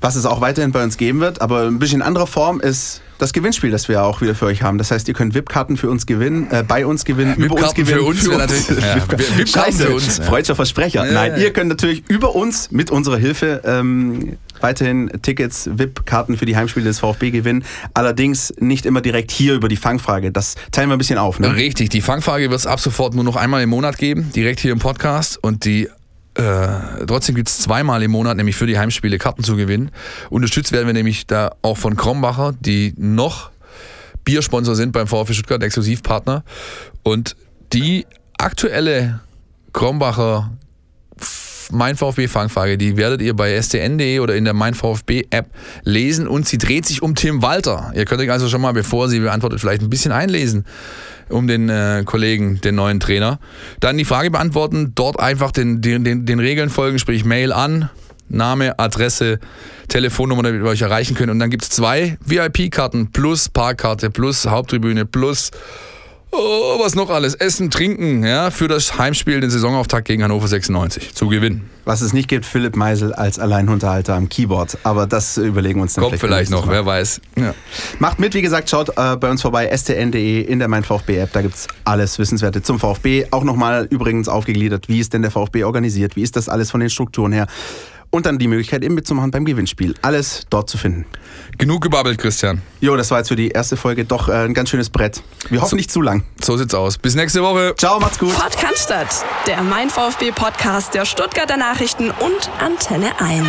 Was es auch weiterhin bei uns geben wird, aber ein bisschen in anderer Form ist das Gewinnspiel, das wir auch wieder für euch haben. Das heißt, ihr könnt VIP-Karten für uns gewinnen, äh, bei uns gewinnen, über uns gewinnen. für uns wäre natürlich- ja, VIP-Karten für uns, ja. Freudscher Versprecher. Ja, Nein, ja. ihr könnt natürlich über uns mit unserer Hilfe ähm, weiterhin Tickets, VIP-Karten für die Heimspiele des VfB gewinnen. Allerdings nicht immer direkt hier über die Fangfrage. Das teilen wir ein bisschen auf. Ne? Richtig, die Fangfrage wird es ab sofort nur noch einmal im Monat geben, direkt hier im Podcast. Und die äh, trotzdem gibt es zweimal im Monat, nämlich für die Heimspiele Karten zu gewinnen. Unterstützt werden wir nämlich da auch von Krombacher, die noch Biersponsor sind beim VfB Stuttgart, Exklusivpartner. Und die aktuelle Krombacher Mein VfB Fangfrage, die werdet ihr bei stn.de oder in der Mein VfB App lesen und sie dreht sich um Tim Walter. Ihr könnt euch also schon mal, bevor sie beantwortet, vielleicht ein bisschen einlesen um den äh, Kollegen, den neuen Trainer. Dann die Frage beantworten, dort einfach den, den, den, den Regeln folgen, sprich Mail an, Name, Adresse, Telefonnummer, damit wir euch erreichen können. Und dann gibt es zwei VIP-Karten plus Parkkarte plus Haupttribüne plus oh, was noch alles? Essen, Trinken, ja, für das Heimspiel, den Saisonauftakt gegen Hannover 96 zu gewinnen. Was es nicht gibt, Philipp Meisel als Alleinunterhalter am Keyboard. Aber das überlegen wir uns dann Kommt vielleicht noch, nächstes Mal. wer weiß. Ja. Macht mit, wie gesagt, schaut äh, bei uns vorbei, stn.de in der Mein VfB-App. Da gibt es alles Wissenswerte zum VfB. Auch nochmal übrigens aufgegliedert, wie ist denn der VfB organisiert, wie ist das alles von den Strukturen her. Und dann die Möglichkeit, eben mitzumachen beim Gewinnspiel. Alles dort zu finden. Genug gebabbelt, Christian. Jo, das war jetzt für die erste Folge doch äh, ein ganz schönes Brett. Wir hoffen nicht zu lang. So sieht's aus. Bis nächste Woche. Ciao, macht's gut. Podcast, der Mein VfB Podcast der Stuttgarter Nachrichten und Antenne 1.